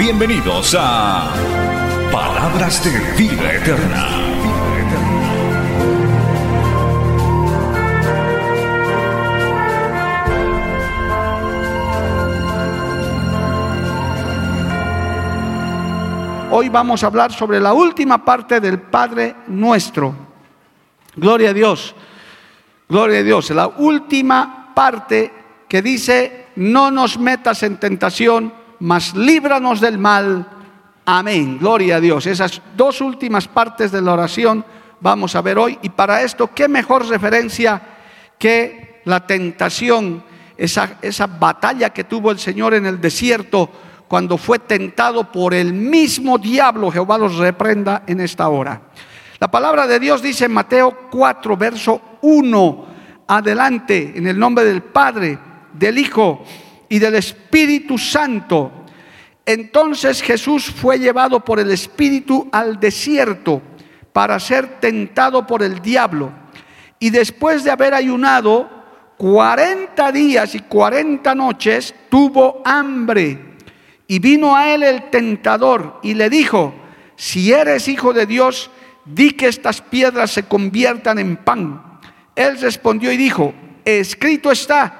Bienvenidos a Palabras de Vida Eterna. Hoy vamos a hablar sobre la última parte del Padre Nuestro. Gloria a Dios. Gloria a Dios. La última parte que dice, no nos metas en tentación, mas líbranos del mal. Amén. Gloria a Dios. Esas dos últimas partes de la oración vamos a ver hoy. Y para esto, ¿qué mejor referencia que la tentación, esa, esa batalla que tuvo el Señor en el desierto? cuando fue tentado por el mismo diablo, Jehová los reprenda en esta hora. La palabra de Dios dice en Mateo 4, verso 1, adelante, en el nombre del Padre, del Hijo y del Espíritu Santo. Entonces Jesús fue llevado por el Espíritu al desierto para ser tentado por el diablo. Y después de haber ayunado 40 días y 40 noches, tuvo hambre. Y vino a él el tentador y le dijo, si eres hijo de Dios, di que estas piedras se conviertan en pan. Él respondió y dijo, escrito está,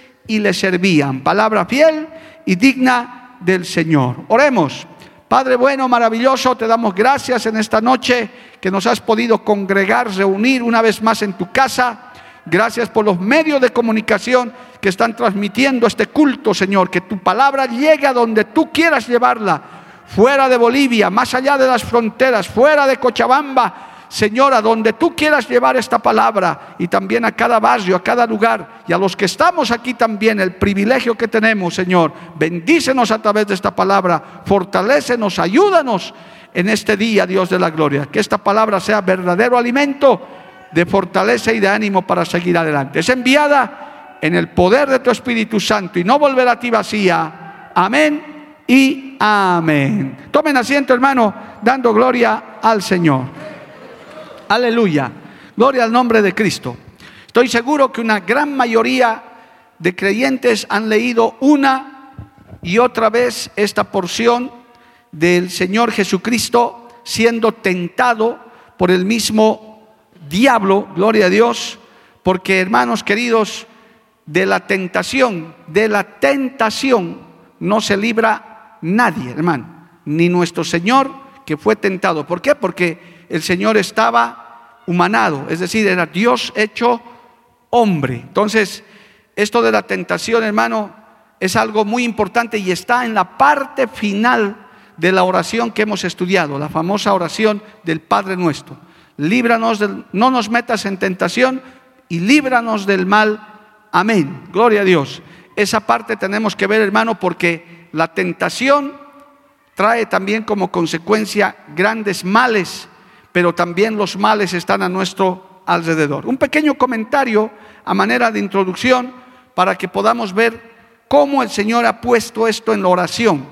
y le servían. Palabra fiel y digna del Señor. Oremos. Padre bueno, maravilloso, te damos gracias en esta noche que nos has podido congregar, reunir una vez más en tu casa. Gracias por los medios de comunicación que están transmitiendo este culto, Señor. Que tu palabra llegue a donde tú quieras llevarla. Fuera de Bolivia, más allá de las fronteras, fuera de Cochabamba. Señor, a donde tú quieras llevar esta palabra y también a cada barrio, a cada lugar y a los que estamos aquí también, el privilegio que tenemos, Señor. Bendícenos a través de esta palabra, fortalécenos, ayúdanos en este día, Dios de la gloria. Que esta palabra sea verdadero alimento de fortaleza y de ánimo para seguir adelante. Es enviada en el poder de tu Espíritu Santo y no volverá a ti vacía. Amén y amén. Tomen asiento, hermano, dando gloria al Señor. Aleluya. Gloria al nombre de Cristo. Estoy seguro que una gran mayoría de creyentes han leído una y otra vez esta porción del Señor Jesucristo siendo tentado por el mismo diablo, gloria a Dios, porque hermanos queridos, de la tentación, de la tentación no se libra nadie, hermano, ni nuestro Señor que fue tentado. ¿Por qué? Porque el Señor estaba humanado, es decir, era Dios hecho hombre. Entonces, esto de la tentación, hermano, es algo muy importante y está en la parte final de la oración que hemos estudiado, la famosa oración del Padre nuestro. Líbranos, del, no nos metas en tentación y líbranos del mal Amén. Gloria a Dios. Esa parte tenemos que ver, hermano, porque la tentación trae también como consecuencia grandes males, pero también los males están a nuestro alrededor. Un pequeño comentario a manera de introducción para que podamos ver cómo el Señor ha puesto esto en la oración.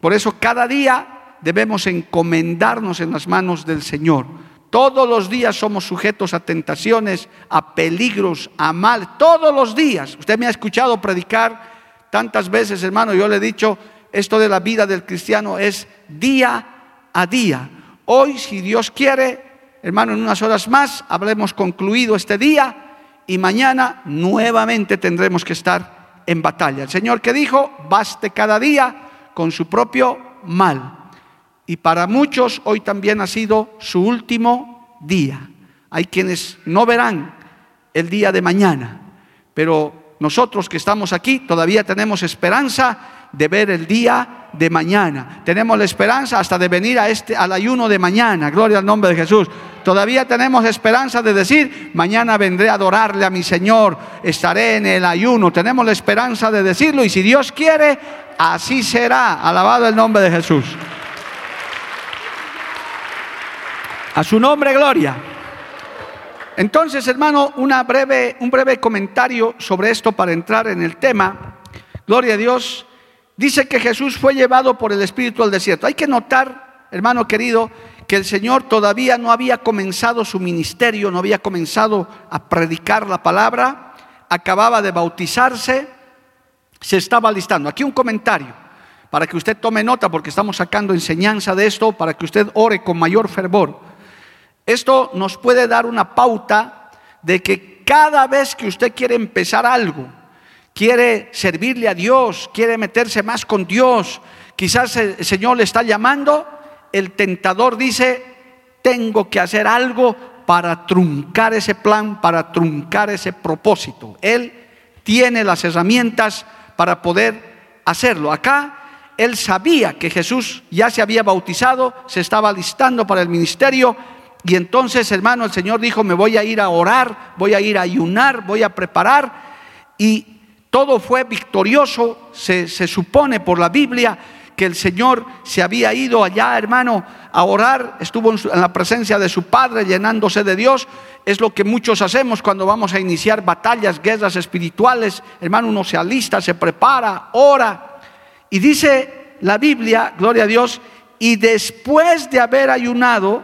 Por eso cada día debemos encomendarnos en las manos del Señor. Todos los días somos sujetos a tentaciones, a peligros, a mal. Todos los días. Usted me ha escuchado predicar tantas veces, hermano. Yo le he dicho, esto de la vida del cristiano es día a día. Hoy, si Dios quiere, hermano, en unas horas más habremos concluido este día y mañana nuevamente tendremos que estar en batalla. El Señor que dijo, baste cada día con su propio mal. Y para muchos hoy también ha sido su último día. Hay quienes no verán el día de mañana, pero nosotros que estamos aquí todavía tenemos esperanza de ver el día de mañana. Tenemos la esperanza hasta de venir a este al ayuno de mañana. Gloria al nombre de Jesús. Todavía tenemos esperanza de decir, mañana vendré a adorarle a mi Señor, estaré en el ayuno. Tenemos la esperanza de decirlo y si Dios quiere, así será. Alabado el nombre de Jesús. A su nombre, gloria. Entonces, hermano, una breve, un breve comentario sobre esto para entrar en el tema. Gloria a Dios. Dice que Jesús fue llevado por el Espíritu al desierto. Hay que notar, hermano querido, que el Señor todavía no había comenzado su ministerio, no había comenzado a predicar la palabra, acababa de bautizarse, se estaba listando. Aquí un comentario para que usted tome nota, porque estamos sacando enseñanza de esto, para que usted ore con mayor fervor. Esto nos puede dar una pauta de que cada vez que usted quiere empezar algo, quiere servirle a Dios, quiere meterse más con Dios, quizás el Señor le está llamando, el tentador dice, tengo que hacer algo para truncar ese plan, para truncar ese propósito. Él tiene las herramientas para poder hacerlo. Acá él sabía que Jesús ya se había bautizado, se estaba listando para el ministerio, y entonces, hermano, el Señor dijo, me voy a ir a orar, voy a ir a ayunar, voy a preparar. Y todo fue victorioso, se, supone por la Biblia que el Señor se había ido allá, hermano, a orar, estuvo en, en, la presencia de su Padre, llenándose de Dios. Es lo que muchos hacemos cuando vamos a iniciar batallas, guerras espirituales. Hermano, uno se alista, se prepara, ora. Y dice la Biblia, gloria a Dios, y después de haber ayunado,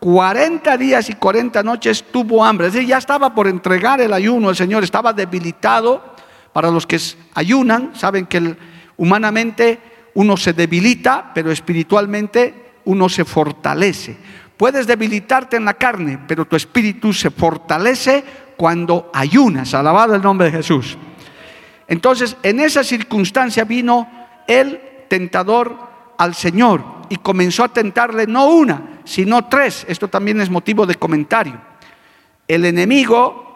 40 días y 40 noches tuvo hambre. Es decir, ya estaba por entregar el ayuno, el Señor estaba debilitado. Para los que ayunan, saben que humanamente uno se debilita, pero espiritualmente uno se fortalece. Puedes debilitarte en la carne, pero tu espíritu se fortalece cuando ayunas. Alabado el nombre de Jesús. Entonces, en esa circunstancia vino el tentador al Señor y comenzó a tentarle no una, sino tres. Esto también es motivo de comentario. El enemigo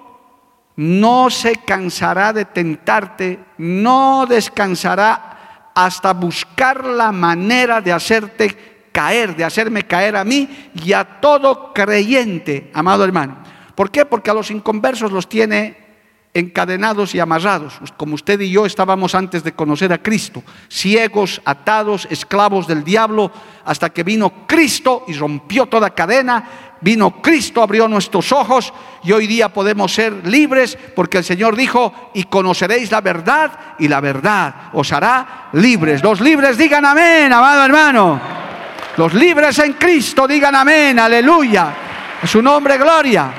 no se cansará de tentarte, no descansará hasta buscar la manera de hacerte caer, de hacerme caer a mí y a todo creyente, amado hermano. ¿Por qué? Porque a los inconversos los tiene encadenados y amarrados, como usted y yo estábamos antes de conocer a Cristo, ciegos, atados, esclavos del diablo, hasta que vino Cristo y rompió toda cadena, vino Cristo, abrió nuestros ojos y hoy día podemos ser libres porque el Señor dijo, y conoceréis la verdad y la verdad os hará libres. Los libres digan amén, amado hermano. Los libres en Cristo digan amén, aleluya. Su nombre, gloria.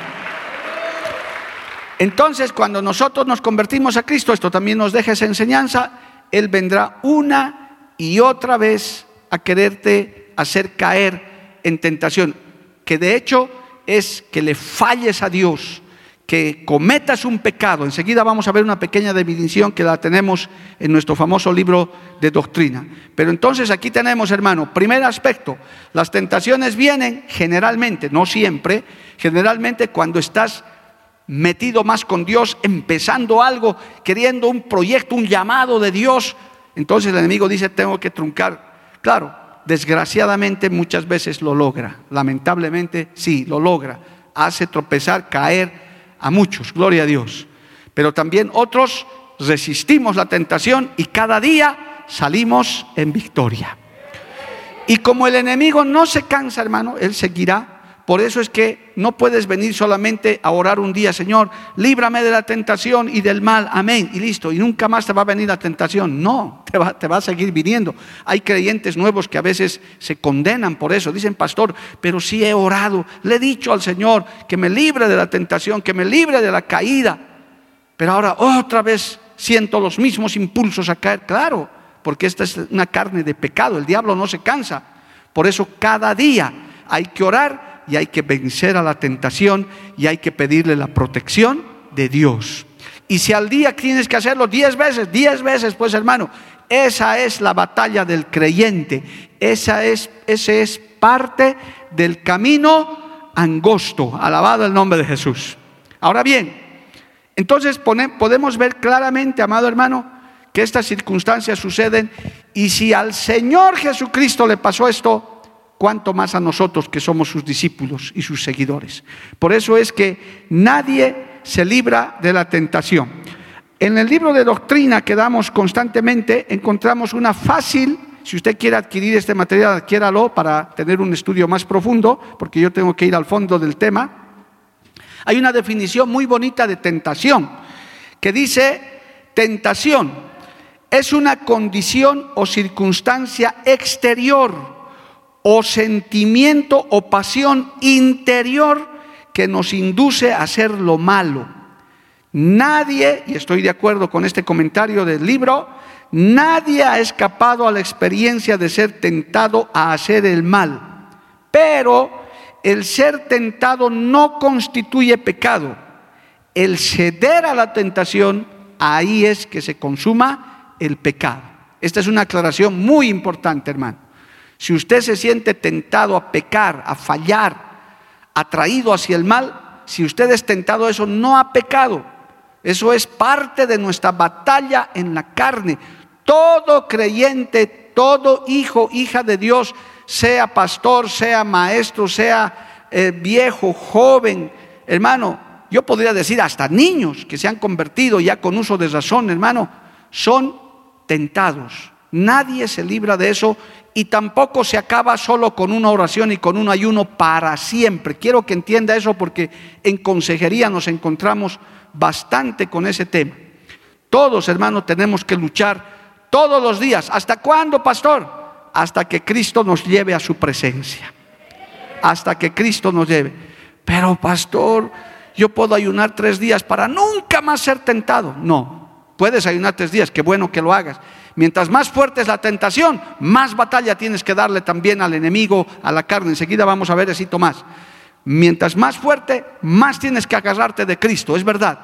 Entonces, cuando nosotros nos convertimos a Cristo, esto también nos deja esa enseñanza, Él vendrá una y otra vez a quererte hacer caer en tentación, que de hecho es que le falles a Dios, que cometas un pecado. Enseguida vamos a ver una pequeña definición que la tenemos en nuestro famoso libro de doctrina. Pero entonces aquí tenemos, hermano, primer aspecto, las tentaciones vienen generalmente, no siempre, generalmente cuando estás metido más con Dios, empezando algo, queriendo un proyecto, un llamado de Dios, entonces el enemigo dice, tengo que truncar. Claro, desgraciadamente muchas veces lo logra, lamentablemente sí, lo logra, hace tropezar, caer a muchos, gloria a Dios. Pero también otros resistimos la tentación y cada día salimos en victoria. Y como el enemigo no se cansa, hermano, él seguirá Por eso es que no puedes venir solamente a orar un día, Señor, líbrame de la tentación y del mal, amén, y listo, y nunca más te va a venir la tentación. No, te va, a seguir viniendo. Hay creyentes nuevos que a veces se condenan por eso. Dicen, pastor, pero sí he orado, le he dicho al Señor que me libre de la tentación, que me libre de la caída. Pero ahora otra vez siento los mismos impulsos a caer. Claro, porque esta es una carne de pecado, el diablo no se cansa. Por eso cada día hay que orar y hay que vencer a la tentación y hay que pedirle la protección de Dios. Y si al día tienes que hacerlo diez veces, diez veces, pues hermano, esa es la batalla del creyente. Esa es, ese es parte del camino angosto. Alabado el nombre de Jesús. Ahora bien, entonces podemos ver claramente, amado hermano, que estas circunstancias suceden y si al Señor Jesucristo le pasó esto, cuanto más a nosotros que somos sus discípulos y sus seguidores. Por eso es que nadie se libra de la tentación. En el libro de doctrina que damos constantemente encontramos una fácil, si usted quiere adquirir este material, adquiéralo para tener un estudio más profundo, porque yo tengo que ir al fondo del tema. Hay una definición muy bonita de tentación, que dice, tentación es una condición o circunstancia exterior o sentimiento o pasión interior que nos induce a hacer lo malo. Nadie, y estoy de acuerdo con este comentario del libro, nadie ha escapado a la experiencia de ser tentado a hacer el mal. Pero el ser tentado no constituye pecado. El ceder a la tentación, ahí es que se consuma el pecado. Esta es una aclaración muy importante, hermano. Si usted se siente tentado a pecar, a fallar, atraído hacia el mal, si usted es tentado a eso, no ha pecado. Eso es parte de nuestra batalla en la carne. Todo creyente, todo hijo, hija de Dios, sea pastor, sea maestro, sea eh, viejo, joven, hermano, yo podría decir hasta niños que se han convertido ya con uso de razón, hermano, son tentados. Nadie se libra de eso y tampoco se acaba solo con una oración y con un ayuno para siempre. Quiero que entienda eso porque en consejería nos encontramos bastante con ese tema. Todos, hermanos, tenemos que luchar todos los días. ¿Hasta cuándo, pastor? Hasta que Cristo nos lleve a su presencia. Hasta que Cristo nos lleve. Pero, pastor, yo puedo ayunar tres días para nunca más ser tentado. No, puedes ayunar tres días, qué bueno que lo hagas. Mientras más fuerte es la tentación, más batalla tienes que darle también al enemigo, a la carne. Enseguida vamos a ver eso más. Mientras más fuerte, más tienes que agarrarte de Cristo, es verdad.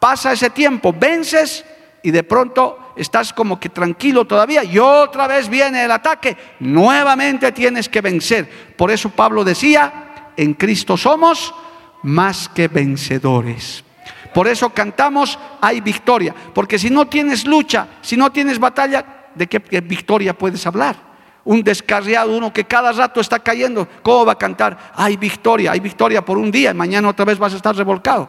Pasa ese tiempo, vences y de pronto estás como que tranquilo todavía y otra vez viene el ataque. Nuevamente tienes que vencer. Por eso Pablo decía, en Cristo somos más que vencedores. Por eso cantamos, hay victoria. Porque si no tienes lucha, si no tienes batalla, ¿de qué, victoria puedes hablar? Un descarriado, uno que cada rato está cayendo, ¿cómo va a cantar? Hay victoria, hay victoria por un día, y mañana otra vez vas a estar revolcado.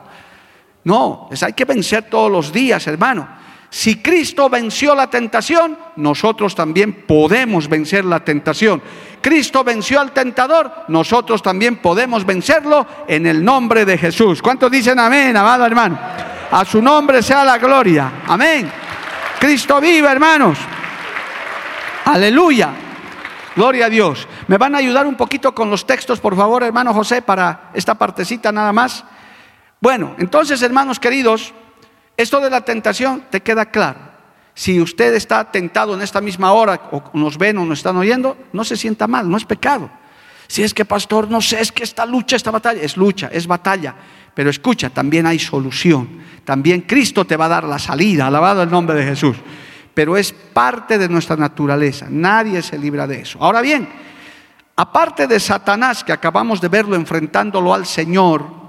No, es, hay que vencer todos los días, hermano. Si Cristo venció la tentación, nosotros también podemos vencer la tentación. Cristo venció al tentador, nosotros también podemos vencerlo en el nombre de Jesús. ¿Cuántos dicen amén, amado hermano? A su nombre sea la gloria. Amén. Cristo vive, hermanos. Aleluya. Gloria a Dios. ¿Me van a ayudar un poquito con los textos, por favor, hermano José, para esta partecita nada más? Bueno, entonces, hermanos queridos, esto de la tentación te queda claro. Si usted está tentado en esta misma hora o nos ven o nos están oyendo, no se sienta mal, no es pecado. Si es que, pastor, no sé, es que esta lucha, esta batalla, es lucha, es batalla. Pero escucha, también hay solución. También Cristo te va a dar la salida, alabado el nombre de Jesús. Pero es parte de nuestra naturaleza, nadie se libra de eso. Ahora bien, aparte de Satanás, que acabamos de verlo enfrentándolo al Señor,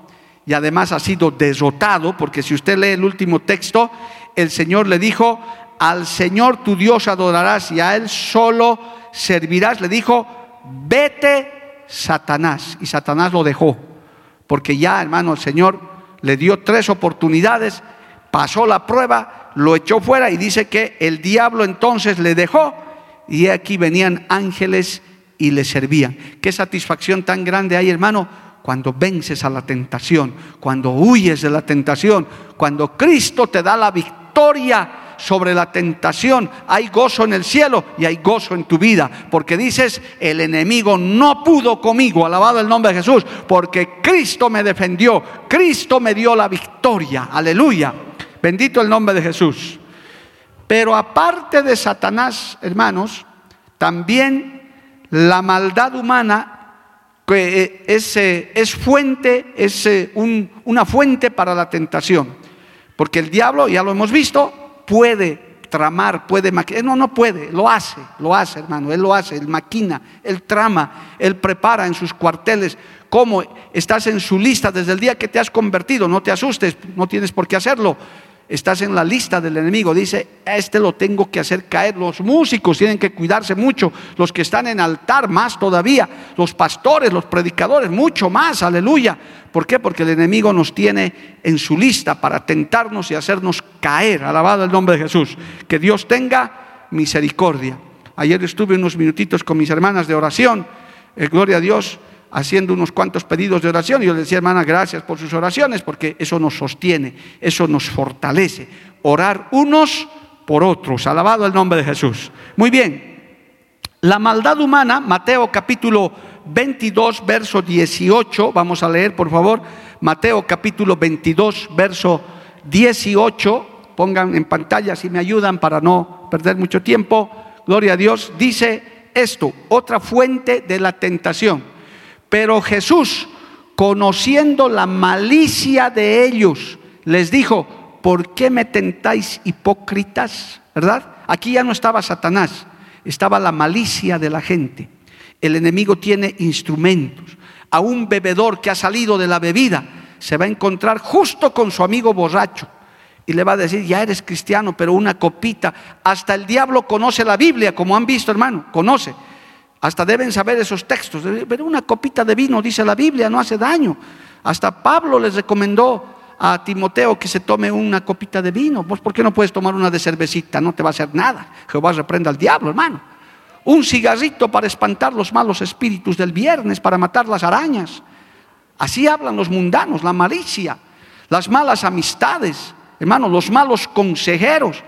y además ha sido derrotado, porque si usted lee el último texto, el Señor le dijo, al Señor tu Dios adorarás y a Él solo servirás. Le dijo, vete Satanás. Y Satanás lo dejó, porque ya, hermano, el Señor le dio tres oportunidades, pasó la prueba, lo echó fuera y dice que el diablo entonces le dejó y aquí venían ángeles y le servían. Qué satisfacción tan grande hay, hermano, cuando vences a la tentación, cuando huyes de la tentación, cuando Cristo te da la victoria sobre la tentación, hay gozo en el cielo y hay gozo en tu vida, porque dices, el enemigo no pudo conmigo, alabado el nombre de Jesús, porque Cristo me defendió, Cristo me dio la victoria, aleluya, bendito el nombre de Jesús. Pero aparte de Satanás, hermanos, también la maldad humana que eh, es, eh, es fuente, es eh, una fuente para la tentación. Porque el diablo, ya lo hemos visto, puede tramar, puede maquinar. No, no puede, lo hace, lo hace, hermano. Él lo hace, él maquina, él trama, él prepara en sus cuarteles. ¿Cómo estás en su lista desde el día que te has convertido? No te asustes, no tienes por qué hacerlo estás en la lista del enemigo. Dice, este lo tengo que hacer caer. Los músicos tienen que cuidarse mucho. Los que están en altar, más todavía. Los pastores, los predicadores, mucho más. Aleluya. ¿Por qué? Porque el enemigo nos tiene en su lista para tentarnos y hacernos caer. Alabado el nombre de Jesús. Que Dios tenga misericordia. Ayer estuve unos minutitos con mis hermanas de oración. Eh, gloria a Dios haciendo unos cuantos pedidos de oración. Y yo le decía, hermana, gracias por sus oraciones, porque eso nos sostiene, eso nos fortalece. Orar unos por otros. Alabado el nombre de Jesús. Muy bien. La maldad humana, Mateo capítulo 22, verso 18. Vamos a leer, por favor. Mateo capítulo 22, verso 18. Pongan en pantalla si me ayudan para no perder mucho tiempo. Gloria a Dios. Dice esto, otra fuente de la tentación. Pero Jesús, conociendo la malicia de ellos, les dijo, ¿por qué me tentáis hipócritas? ¿Verdad? Aquí ya no estaba Satanás, estaba la malicia de la gente. El enemigo tiene instrumentos. A un bebedor que ha salido de la bebida se va a encontrar justo con su amigo borracho y le va a decir, ya eres cristiano, pero una copita. Hasta el diablo conoce la Biblia, como han visto hermano, conoce. Hasta deben saber esos textos. Pero una copita de vino, dice la Biblia, no hace daño. Hasta Pablo les recomendó a Timoteo que se tome una copita de vino. ¿Vos por qué no puedes tomar una de cervecita? No te va a hacer nada. Jehová reprenda al diablo, hermano. Un cigarrito para espantar los malos espíritus del viernes, para matar las arañas. Así hablan los mundanos, la malicia, las malas amistades, hermano, los malos consejeros.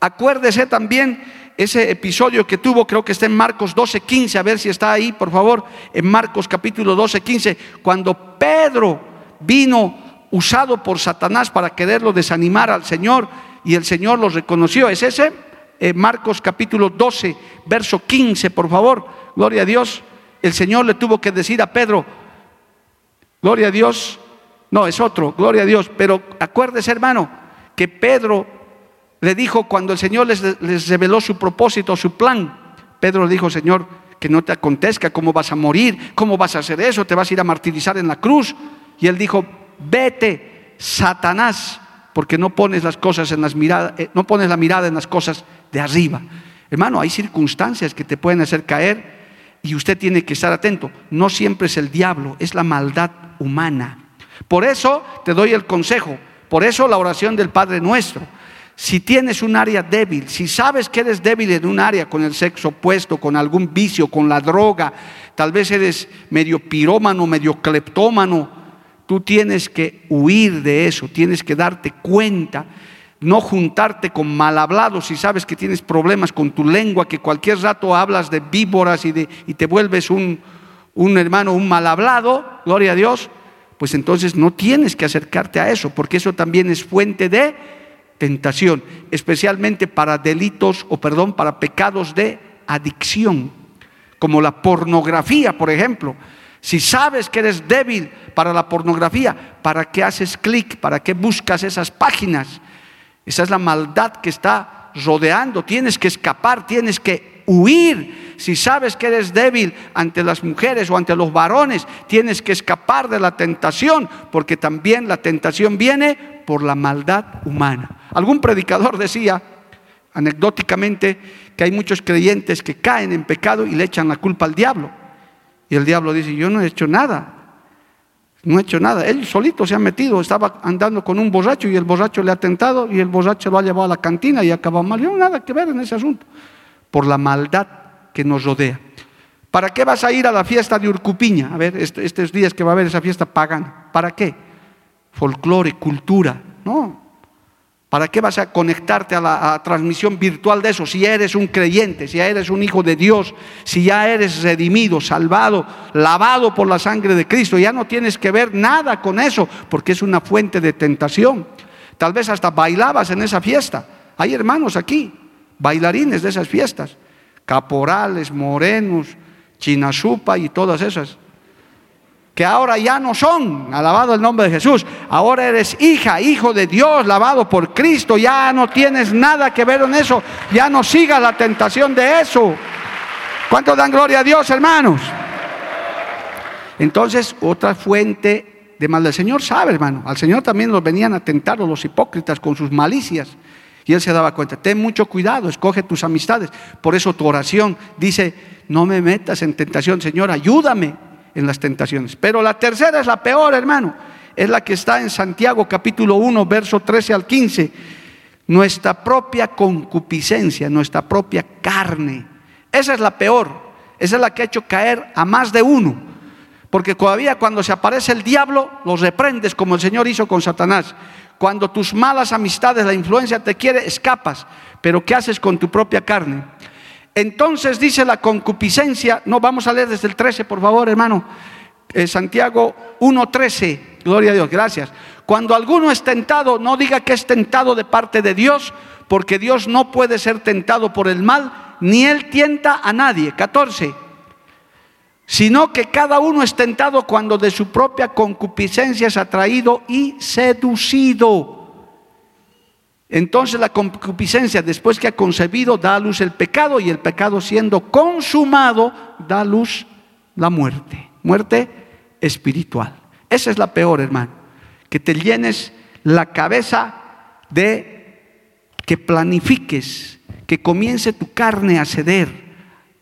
Acuérdese también ese episodio que tuvo, creo que está en Marcos 12, 15, a ver si está ahí, por favor, en Marcos capítulo 12, 15, cuando Pedro vino usado por Satanás para quererlo desanimar al Señor y el Señor lo reconoció. ¿Es ese? Eh, Marcos capítulo 12, verso 15, por favor, gloria a Dios. El Señor le tuvo que decir a Pedro, gloria a Dios, no, es otro, gloria a Dios, pero acuérdese hermano, que Pedro le dijo cuando el Señor les, reveló su propósito, su plan, Pedro le dijo, Señor, que no te acontezca, cómo vas a morir, cómo vas a hacer eso, te vas a ir a martirizar en la cruz. Y él dijo, vete, Satanás, porque no pones las cosas en las miradas, eh, no pones la mirada en las cosas de arriba. Hermano, hay circunstancias que te pueden hacer caer y usted tiene que estar atento. No siempre es el diablo, es la maldad humana. Por eso te doy el consejo, por eso la oración del Padre nuestro. Si tienes un área débil, si sabes que eres débil en un área con el sexo opuesto, con algún vicio, con la droga, tal vez eres medio pirómano, medio cleptómano, tú tienes que huir de eso, tienes que darte cuenta, no juntarte con mal hablados si sabes que tienes problemas con tu lengua, que cualquier rato hablas de víboras y, te vuelves un, un hermano, un mal hablado, gloria a Dios, pues entonces no tienes que acercarte a eso, porque eso también es fuente de tentación, especialmente para delitos o perdón, para pecados de adicción, como la pornografía, por ejemplo. Si sabes que eres débil para la pornografía, ¿para qué haces clic? ¿Para qué buscas esas páginas? Esa es la maldad que está rodeando. Tienes que escapar, tienes que huir. Si sabes que eres débil ante las mujeres o ante los varones, tienes que escapar de la tentación, porque también la tentación viene por la maldad humana. Algún predicador decía, anecdóticamente, que hay muchos creyentes que caen en pecado y le echan la culpa al diablo. Y el diablo dice, yo no he hecho nada, no he hecho nada. Él solito se ha metido, estaba andando con un borracho y el borracho le ha tentado y el borracho lo ha llevado a la cantina y acabó mal. Yo no nada que ver en ese asunto, por la maldad que nos rodea. ¿Para qué vas a ir a la fiesta de Urcupiña? A ver, estos días que va a haber esa fiesta pagana. ¿Para qué? Folclore, cultura. No. ¿Para qué vas a conectarte a la transmisión virtual de eso? Si eres un creyente, si ya eres un hijo de Dios, si ya eres redimido, salvado, lavado por la sangre de Cristo, ya no tienes que ver nada con eso, porque es una fuente de tentación. Tal vez hasta bailabas en esa fiesta. Hay hermanos aquí, bailarines de esas fiestas, caporales, morenos, chinazupa y todas esas que ahora ya no son, alabado el nombre de Jesús, ahora eres hija, hijo de Dios, lavado por Cristo, ya no tienes nada que ver en eso, ya no sigas la tentación de eso. ¿Cuántos dan gloria a Dios, hermanos? Entonces, otra fuente de mal del Señor sabe, hermano, al Señor también los venían a tentar los hipócritas con sus malicias. Y él se daba cuenta, ten mucho cuidado, escoge tus amistades. Por eso tu oración dice, no me metas en tentación, Señor, ayúdame en las tentaciones. Pero la tercera es la peor, hermano. Es la que está en Santiago capítulo 1, verso 13 al 15. Nuestra propia concupiscencia, nuestra propia carne. Esa es la peor. Esa es la que ha hecho caer a más de uno. Porque todavía cuando se aparece el diablo, los reprendes como el Señor hizo con Satanás. Cuando tus malas amistades, la influencia te quiere, escapas. Pero ¿qué haces con tu propia carne? Entonces dice la concupiscencia, no vamos a leer desde el 13, por favor, hermano. Eh, Santiago 1.13, gloria a Dios, gracias. Cuando alguno es tentado, no diga que es tentado de parte de Dios, porque Dios no puede ser tentado por el mal, ni Él tienta a nadie. 14. Sino que cada uno es tentado cuando de su propia concupiscencia es atraído y seducido. Entonces la concupiscencia, después que ha concebido, da a luz el pecado y el pecado siendo consumado, da a luz la muerte, muerte espiritual. Esa es la peor, hermano, que te llenes la cabeza de que planifiques, que comience tu carne a ceder,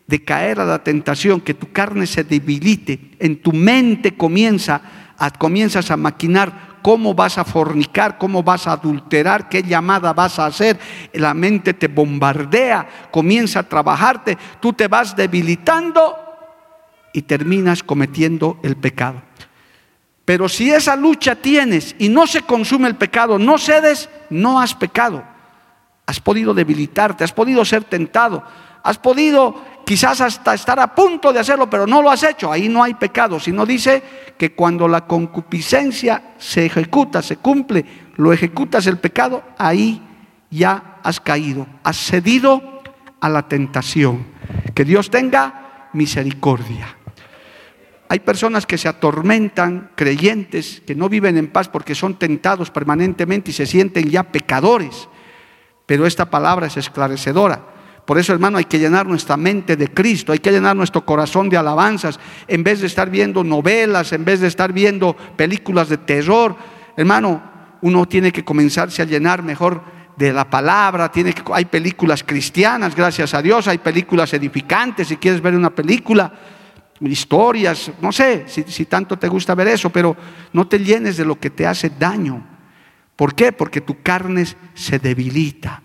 de caer a la tentación, que tu carne se debilite, en tu mente comienza a, comienzas a maquinar cómo vas a fornicar, cómo vas a adulterar, qué llamada vas a hacer. La mente te bombardea, comienza a trabajarte, tú te vas debilitando y terminas cometiendo el pecado. Pero si esa lucha tienes y no se consume el pecado, no cedes, no has pecado. Has podido debilitarte, has podido ser tentado, has podido quizás hasta estar a punto de hacerlo, pero no lo has hecho. Ahí no hay pecado, sino dice que cuando la concupiscencia se ejecuta, se cumple, lo ejecutas el pecado, ahí ya has caído, has cedido a la tentación. Que Dios tenga misericordia. Hay personas que se atormentan, creyentes, que no viven en paz porque son tentados permanentemente y se sienten ya pecadores. Pero esta palabra es esclarecedora. Por eso, hermano, hay que llenar nuestra mente de Cristo, hay que llenar nuestro corazón de alabanzas, en vez de estar viendo novelas, en vez de estar viendo películas de terror. Hermano, uno tiene que comenzarse a llenar mejor de la palabra, tiene que, hay películas cristianas, gracias a Dios, hay películas edificantes, si quieres ver una película, historias, no sé si, si tanto te gusta ver eso, pero no te llenes de lo que te hace daño. ¿Por qué? Porque tu carne se debilita.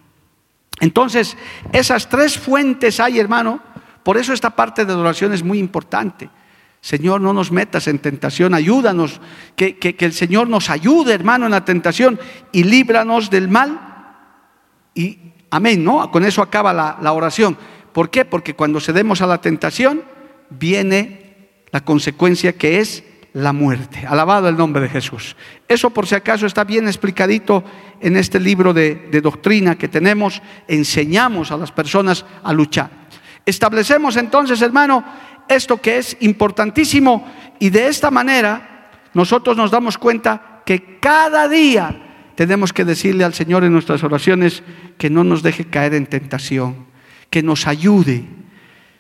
Entonces, esas tres fuentes hay, hermano. Por eso esta parte de adoración es muy importante. Señor, no nos metas en tentación, ayúdanos, que, el Señor nos ayude, hermano, en la tentación y líbranos del mal. Y amén, ¿no? Con eso acaba la, la oración. ¿Por qué? Porque cuando cedemos a la tentación, viene la consecuencia que es la muerte. Alabado el nombre de Jesús. Eso por si acaso está bien explicadito en este libro de, doctrina que tenemos. Enseñamos a las personas a luchar. Establecemos entonces, hermano, esto que es importantísimo y de esta manera nosotros nos damos cuenta que cada día tenemos que decirle al Señor en nuestras oraciones que no nos deje caer en tentación, que nos ayude,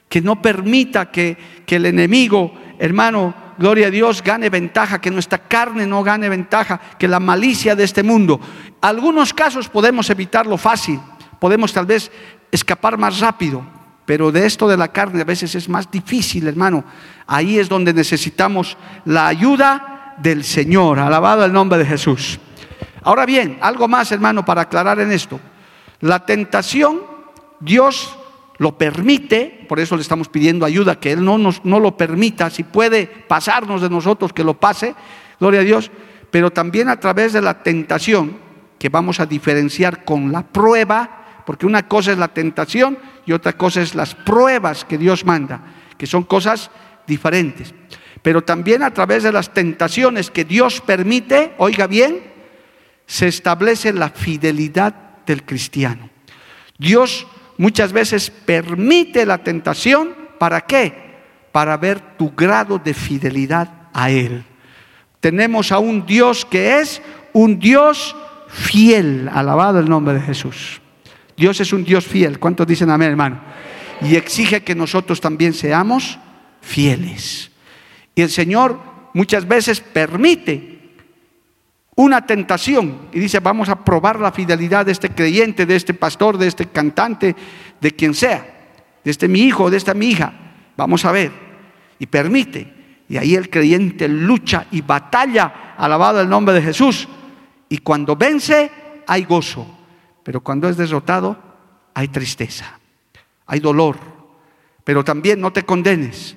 que no permita que, que el enemigo, hermano, gloria a Dios, gane ventaja, que nuestra carne no gane ventaja, que la malicia de este mundo. Algunos casos podemos evitarlo fácil, podemos tal vez escapar más rápido, pero de esto de la carne a veces es más difícil, hermano. Ahí es donde necesitamos la ayuda del Señor. Alabado el nombre de Jesús. Ahora bien, algo más, hermano, para aclarar en esto. La tentación, Dios lo permite, por eso le estamos pidiendo ayuda, que Él no, nos, no lo permita, si puede pasarnos de nosotros, que lo pase, gloria a Dios, pero también a través de la tentación, que vamos a diferenciar con la prueba, porque una cosa es la tentación y otra cosa es las pruebas que Dios manda, que son cosas diferentes. Pero también a través de las tentaciones que Dios permite, oiga bien, se establece la fidelidad del cristiano. Dios muchas veces permite la tentación, ¿para qué? Para ver tu grado de fidelidad a Él. Tenemos a un Dios que es un Dios fiel, alabado el nombre de Jesús. Dios es un Dios fiel, ¿cuántos dicen amén, hermano? Y exige que nosotros también seamos fieles. Y el Señor muchas veces permite una tentación y dice, vamos a probar la fidelidad de este creyente, de este pastor, de este cantante, de quien sea, de este mi hijo, de esta mi hija. Vamos a ver. Y permite. Y ahí el creyente lucha y batalla, alabado el nombre de Jesús. Y cuando vence, hay gozo. Pero cuando es derrotado, hay tristeza, hay dolor. Pero también no te condenes.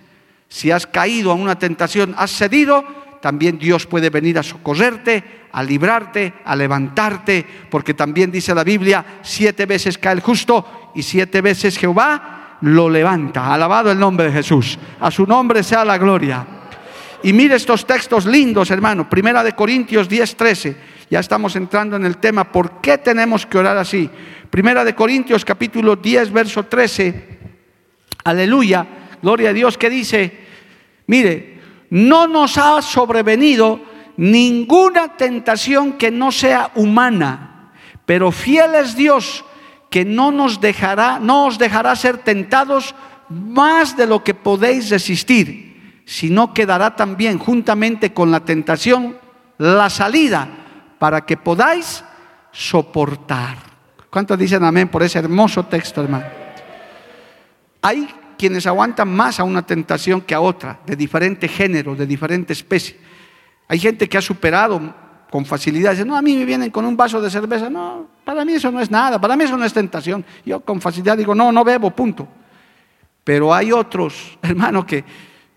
Si has caído a una tentación, has cedido, también Dios puede venir a socorrerte, a librarte, a levantarte, porque también dice la Biblia, siete veces cae el justo y siete veces Jehová lo levanta. Alabado el nombre de Jesús. A su nombre sea la gloria. Y mire estos textos lindos, hermano. Primera de Corintios 10, 13. Ya estamos entrando en el tema. ¿Por qué tenemos que orar así? Primera de Corintios capítulo 10, verso 13. Aleluya. Gloria a Dios que dice, Mire, no nos ha sobrevenido ninguna tentación que no sea humana, pero fiel es Dios que no nos dejará, no os dejará ser tentados más de lo que podéis resistir, sino que dará también juntamente con la tentación la salida para que podáis soportar. ¿Cuántos dicen amén por ese hermoso texto, hermano? Hay quienes aguantan más a una tentación que a otra, de diferente género, de diferente especie. Hay gente que ha superado con facilidad, dice, no, a mí me vienen con un vaso de cerveza, no, para mí eso no es nada, para mí eso no es tentación. Yo con facilidad digo, no, no bebo, punto. Pero hay otros, hermanos, que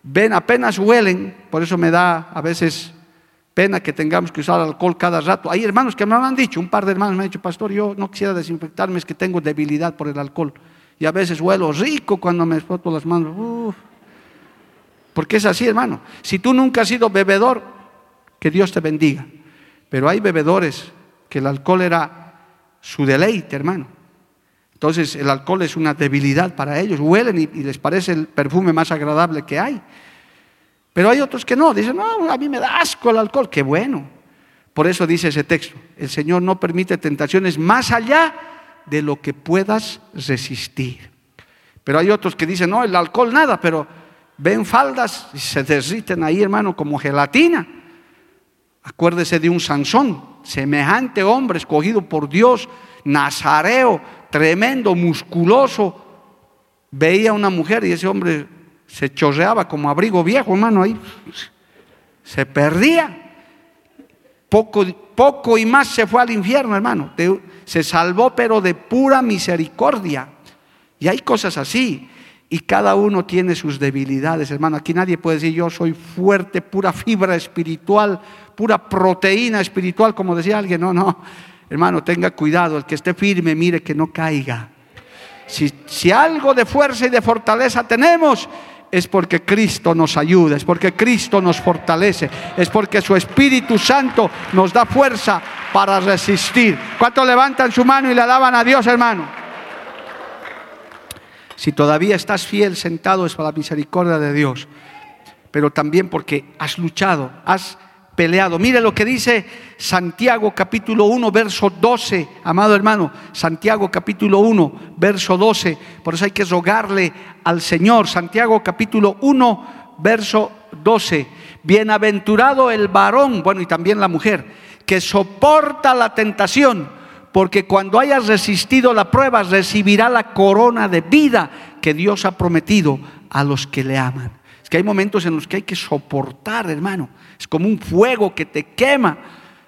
ven, apenas huelen, por eso me da a veces pena que tengamos que usar alcohol cada rato. Hay hermanos que me lo han dicho, un par de hermanos me han dicho, pastor, yo no quisiera desinfectarme, es que tengo debilidad por el alcohol. Y a veces huelo rico cuando me froto las manos. Porque es así, hermano. Si tú nunca has sido bebedor, que Dios te bendiga. Pero hay bebedores que el alcohol era su deleite, hermano. Entonces el alcohol es una debilidad para ellos. Huelen y, les parece el perfume más agradable que hay. Pero hay otros que no. Dicen, no, a mí me da asco el alcohol. Qué bueno. Por eso dice ese texto. El Señor no permite tentaciones más allá de lo que puedas resistir. Pero hay otros que dicen, no, el alcohol nada, pero ven faldas y se derriten ahí, hermano, como gelatina. Acuérdese de un Sansón, semejante hombre escogido por Dios, nazareo, tremendo, musculoso. Veía a una mujer y ese hombre se chorreaba como abrigo viejo, hermano, ahí se perdía. Poco, poco y más se fue al infierno, hermano se salvó, pero de pura misericordia. Y hay cosas así. Y cada uno tiene sus debilidades, hermano. Aquí nadie puede decir yo soy fuerte, pura fibra espiritual, pura proteína espiritual, como decía alguien. No, no. Hermano, tenga cuidado. El que esté firme, mire que no caiga. Si, si algo de fuerza y de fortaleza tenemos, es porque Cristo nos ayuda, es porque Cristo nos fortalece, es porque su Espíritu Santo nos da fuerza para resistir. ¿Cuántos levantan su mano y le alaban a Dios, hermano? Si todavía estás fiel sentado es para la misericordia de Dios, pero también porque has luchado, has peleado. Mire lo que dice Santiago capítulo 1, verso 12, amado hermano, Santiago capítulo 1, verso 12. Por eso hay que rogarle al Señor. Santiago capítulo 1, verso 12. Bienaventurado el varón, bueno, y también la mujer, que soporta la tentación, porque cuando hayas resistido la prueba recibirá la corona de vida que Dios ha prometido a los que le aman. Es que hay momentos en los que hay que soportar, hermano. Es como un fuego que te quema.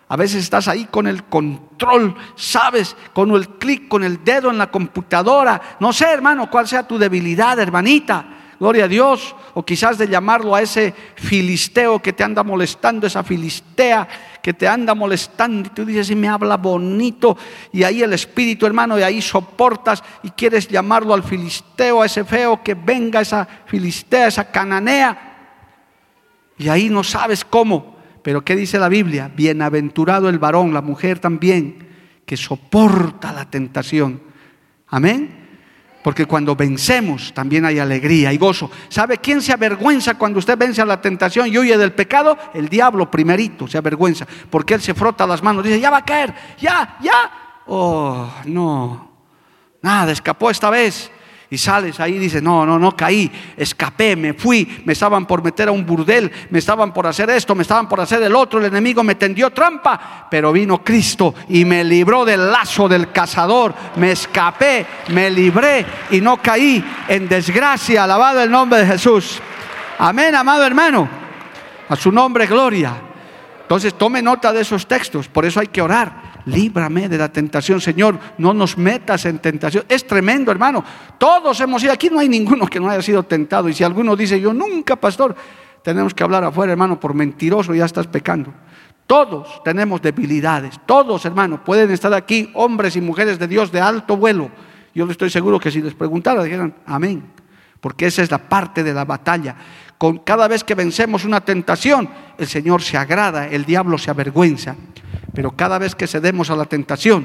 A veces estás ahí con el control, sabes, con el clic, con el dedo en la computadora. No sé, hermano, cuál sea tu debilidad, hermanita. Gloria a Dios. O quizás de llamarlo a ese filisteo que te anda molestando, esa filistea que te anda molestando. Y tú dices, y me habla bonito. Y ahí el espíritu, hermano, y ahí soportas y quieres llamarlo al filisteo, a ese feo que venga, esa filistea, esa cananea. Y ahí no sabes cómo. Pero ¿qué dice la Biblia? Bienaventurado el varón, la mujer también, que soporta la tentación. Amén. Porque cuando vencemos también hay alegría y gozo. ¿Sabe quién se avergüenza cuando usted vence a la tentación y huye del pecado? El diablo primerito se avergüenza. Porque él se frota las manos, dice, ya va a caer, ya, ya. Oh, no. Nada, escapó esta vez. Y sales ahí y dices, no, no, no caí, escapé, me fui, me estaban por meter a un burdel, me estaban por hacer esto, me estaban por hacer el otro, el enemigo me tendió trampa, pero vino Cristo y me libró del lazo del cazador, me escapé, me libré y no caí en desgracia, alabado el nombre de Jesús. Amén, amado hermano, a su nombre gloria. Entonces tome nota de esos textos, por eso hay que orar líbrame de la tentación, Señor, no nos metas en tentación. Es tremendo, hermano. Todos hemos ido, aquí no hay ninguno que no haya sido tentado. Y si alguno dice, yo nunca, pastor, tenemos que hablar afuera, hermano, por mentiroso ya estás pecando. Todos tenemos debilidades, todos, hermano, pueden estar aquí hombres y mujeres de Dios de alto vuelo. Yo le estoy seguro que si les preguntara, dijeran, amén, porque esa es la parte de la batalla. Con cada vez que vencemos una tentación, el Señor se agrada, el diablo se avergüenza. Pero cada vez que cedemos a la tentación,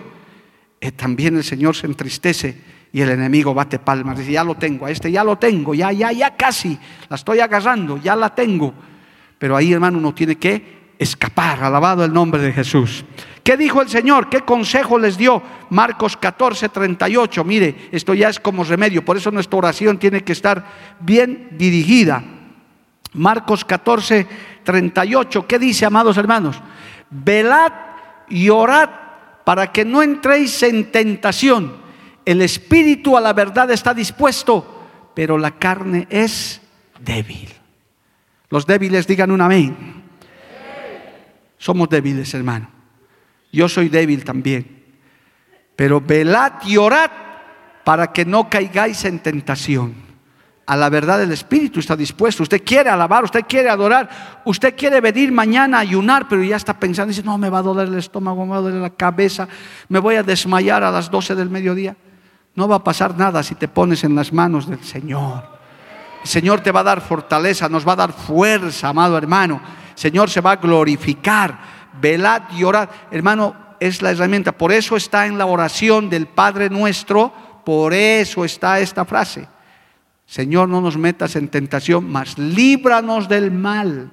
eh, también el Señor se entristece y el enemigo bate palmas. Dice, ya lo tengo, a este ya lo tengo, ya, ya, ya casi, la estoy agarrando, ya la tengo. Pero ahí, hermano, uno tiene que escapar, alabado el nombre de Jesús. ¿Qué dijo el Señor? ¿Qué consejo les dio? Marcos 14, 38. Mire, esto ya es como remedio, por eso nuestra oración tiene que estar bien dirigida. Marcos 14, 38. ¿Qué dice, amados hermanos? Velad y orad para que no entréis en tentación. El espíritu a la verdad está dispuesto, pero la carne es débil. Los débiles digan un amén. Somos débiles, hermano. Yo soy débil también. Pero velad y orad para que no caigáis en tentación a la verdad del Espíritu está dispuesto. Usted quiere alabar, usted quiere adorar, usted quiere venir mañana a ayunar, pero ya está pensando, dice, no, me va a doler el estómago, me va a doler la cabeza, me voy a desmayar a las 12 del mediodía. No va a pasar nada si te pones en las manos del Señor. El Señor te va a dar fortaleza, nos va a dar fuerza, amado hermano. El Señor se va a glorificar. Velad y orad. Hermano, es la herramienta. Por eso está en la oración del Padre nuestro, por eso está esta frase. Señor, no nos metas en tentación, mas líbranos del mal.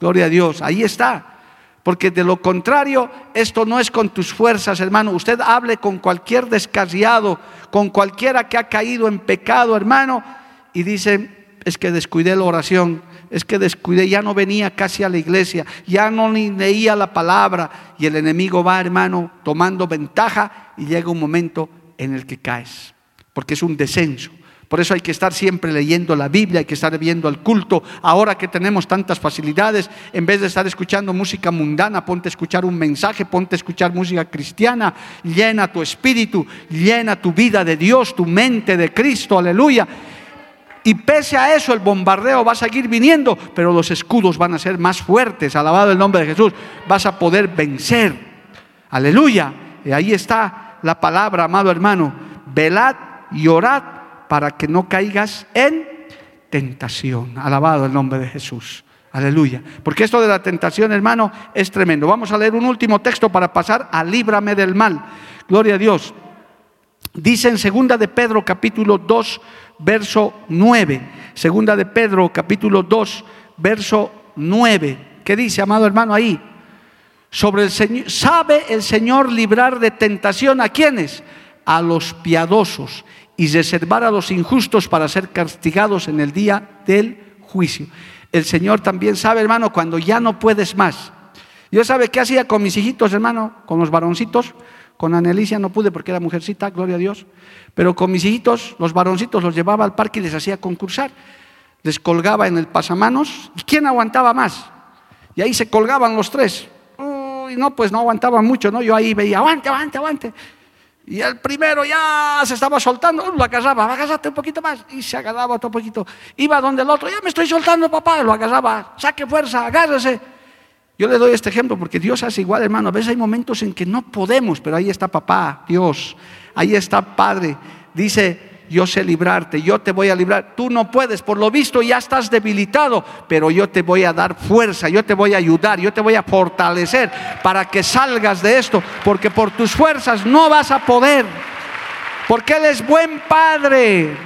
Gloria a Dios, ahí está. Porque de lo contrario, esto no es con tus fuerzas, hermano. Usted hable con cualquier descarriado, con cualquiera que ha caído en pecado, hermano, y dice, es que descuidé la oración, es que descuidé, ya no venía casi a la iglesia, ya no leía la palabra, y el enemigo va, hermano, tomando ventaja, y llega un momento en el que caes, porque es un descenso. Por eso hay que estar siempre leyendo la Biblia, hay que estar viendo el culto. Ahora que tenemos tantas facilidades, en vez de estar escuchando música mundana, ponte a escuchar un mensaje, ponte a escuchar música cristiana, llena tu espíritu, llena tu vida de Dios, tu mente de Cristo, aleluya. Y pese a eso, el bombardeo va a seguir viniendo, pero los escudos van a ser más fuertes. Alabado el nombre de Jesús. Vas a poder vencer. Aleluya. Y ahí está la palabra, amado hermano. Velad y orad para que no caigas en tentación. Alabado el nombre de Jesús. Aleluya. Porque esto de la tentación, hermano, es tremendo. Vamos a leer un último texto para pasar a líbrame del mal. Gloria a Dios. Dice en segunda de Pedro capítulo 2, verso 9. Segunda de Pedro capítulo 2, verso 9. ¿Qué dice, amado hermano, ahí? Sobre el Señor, ¿sabe el Señor librar de tentación a quienes? A los piadosos y reservar a los injustos para ser castigados en el día del juicio. El Señor también sabe, hermano, cuando ya no puedes más. Yo sabe qué hacía con mis hijitos, hermano, con los varoncitos. Con Anelicia no pude porque era mujercita, gloria a Dios. Pero con mis hijitos, los varoncitos, los llevaba al parque y les hacía concursar. Les colgaba en el pasamanos. ¿Y quién aguantaba más? Y ahí se colgaban los tres. y no, pues no aguantaba mucho, ¿no? Yo ahí veía, aguante, aguante, aguante. Y el primero ya se estaba soltando, lo agarraba, agárrate un poquito más, y se agarraba otro poquito. Iba donde el otro, ya me estoy soltando, papá, lo agarraba, saque fuerza, agárrese. Yo le doy este ejemplo porque Dios hace igual, hermano. A veces hay momentos en que no podemos, pero ahí está papá, Dios, ahí está Padre. Dice, yo sé librarte, yo te voy a librar. Tú no puedes, por lo visto ya estás debilitado, pero yo te voy a dar fuerza, yo te voy a ayudar, yo te voy a fortalecer para que salgas de esto, porque por tus fuerzas no vas a poder, porque Él es buen Padre.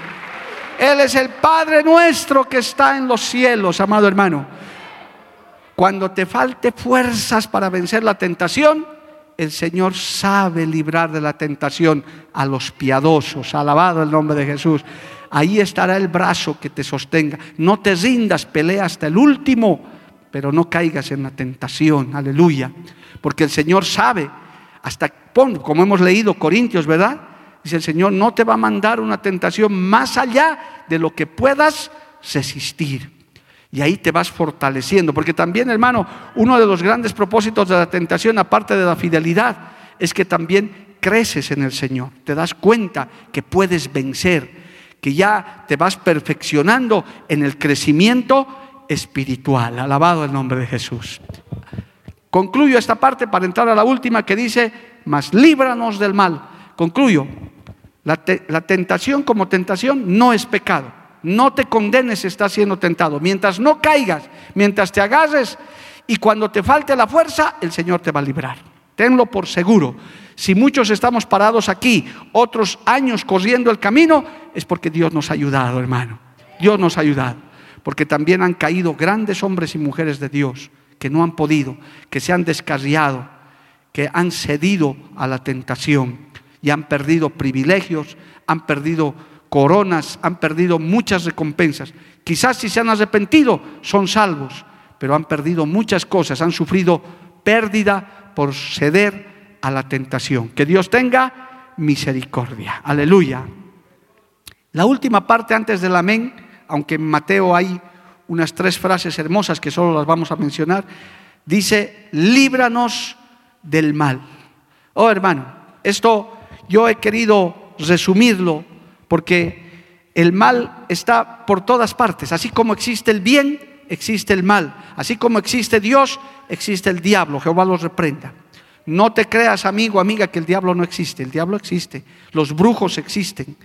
Él es el Padre nuestro que está en los cielos, amado hermano. Cuando te falte fuerzas para vencer la tentación, el Señor sabe librar de la tentación a los piadosos. Alabado el nombre de Jesús. Ahí estará el brazo que te sostenga. No te rindas, pelea hasta el último, pero no caigas en la tentación. Aleluya. Porque el Señor sabe, hasta como hemos leído Corintios, ¿verdad? Dice el Señor, no te va a mandar una tentación más allá de lo que puedas resistir. Y ahí te vas fortaleciendo. Porque también, hermano, uno de los grandes propósitos de la tentación, aparte de la fidelidad, es que también creces en el Señor. Te das cuenta que puedes vencer, que ya te vas perfeccionando en el crecimiento espiritual. Alabado el nombre de Jesús. Concluyo esta parte para entrar a la última que dice, mas líbranos del mal. Concluyo. La, la tentación como tentación no es pecado no te condenes si estás siendo tentado. Mientras no caigas, mientras te agarres y cuando te falte la fuerza, el Señor te va a librar. Tenlo por seguro. Si muchos estamos parados aquí, otros años corriendo el camino, es porque Dios nos ha ayudado, hermano. Dios nos ha ayudado. Porque también han caído grandes hombres y mujeres de Dios que no han podido, que se han descarriado, que han cedido a la tentación y han perdido privilegios, han perdido coronas, han perdido muchas recompensas. Quizás si se han arrepentido son salvos, pero han perdido muchas cosas, han sufrido pérdida por ceder a la tentación. Que Dios tenga misericordia. Aleluya. La última parte antes del amén, aunque en Mateo hay unas tres frases hermosas que solo las vamos a mencionar, dice, líbranos del mal. Oh hermano, esto yo he querido resumirlo porque el mal está por todas partes. Así como existe el bien, existe el mal. Así como existe Dios, existe el diablo. Jehová los reprenda. No te creas, amigo, amiga, que el diablo no existe. El diablo existe. Los brujos existen.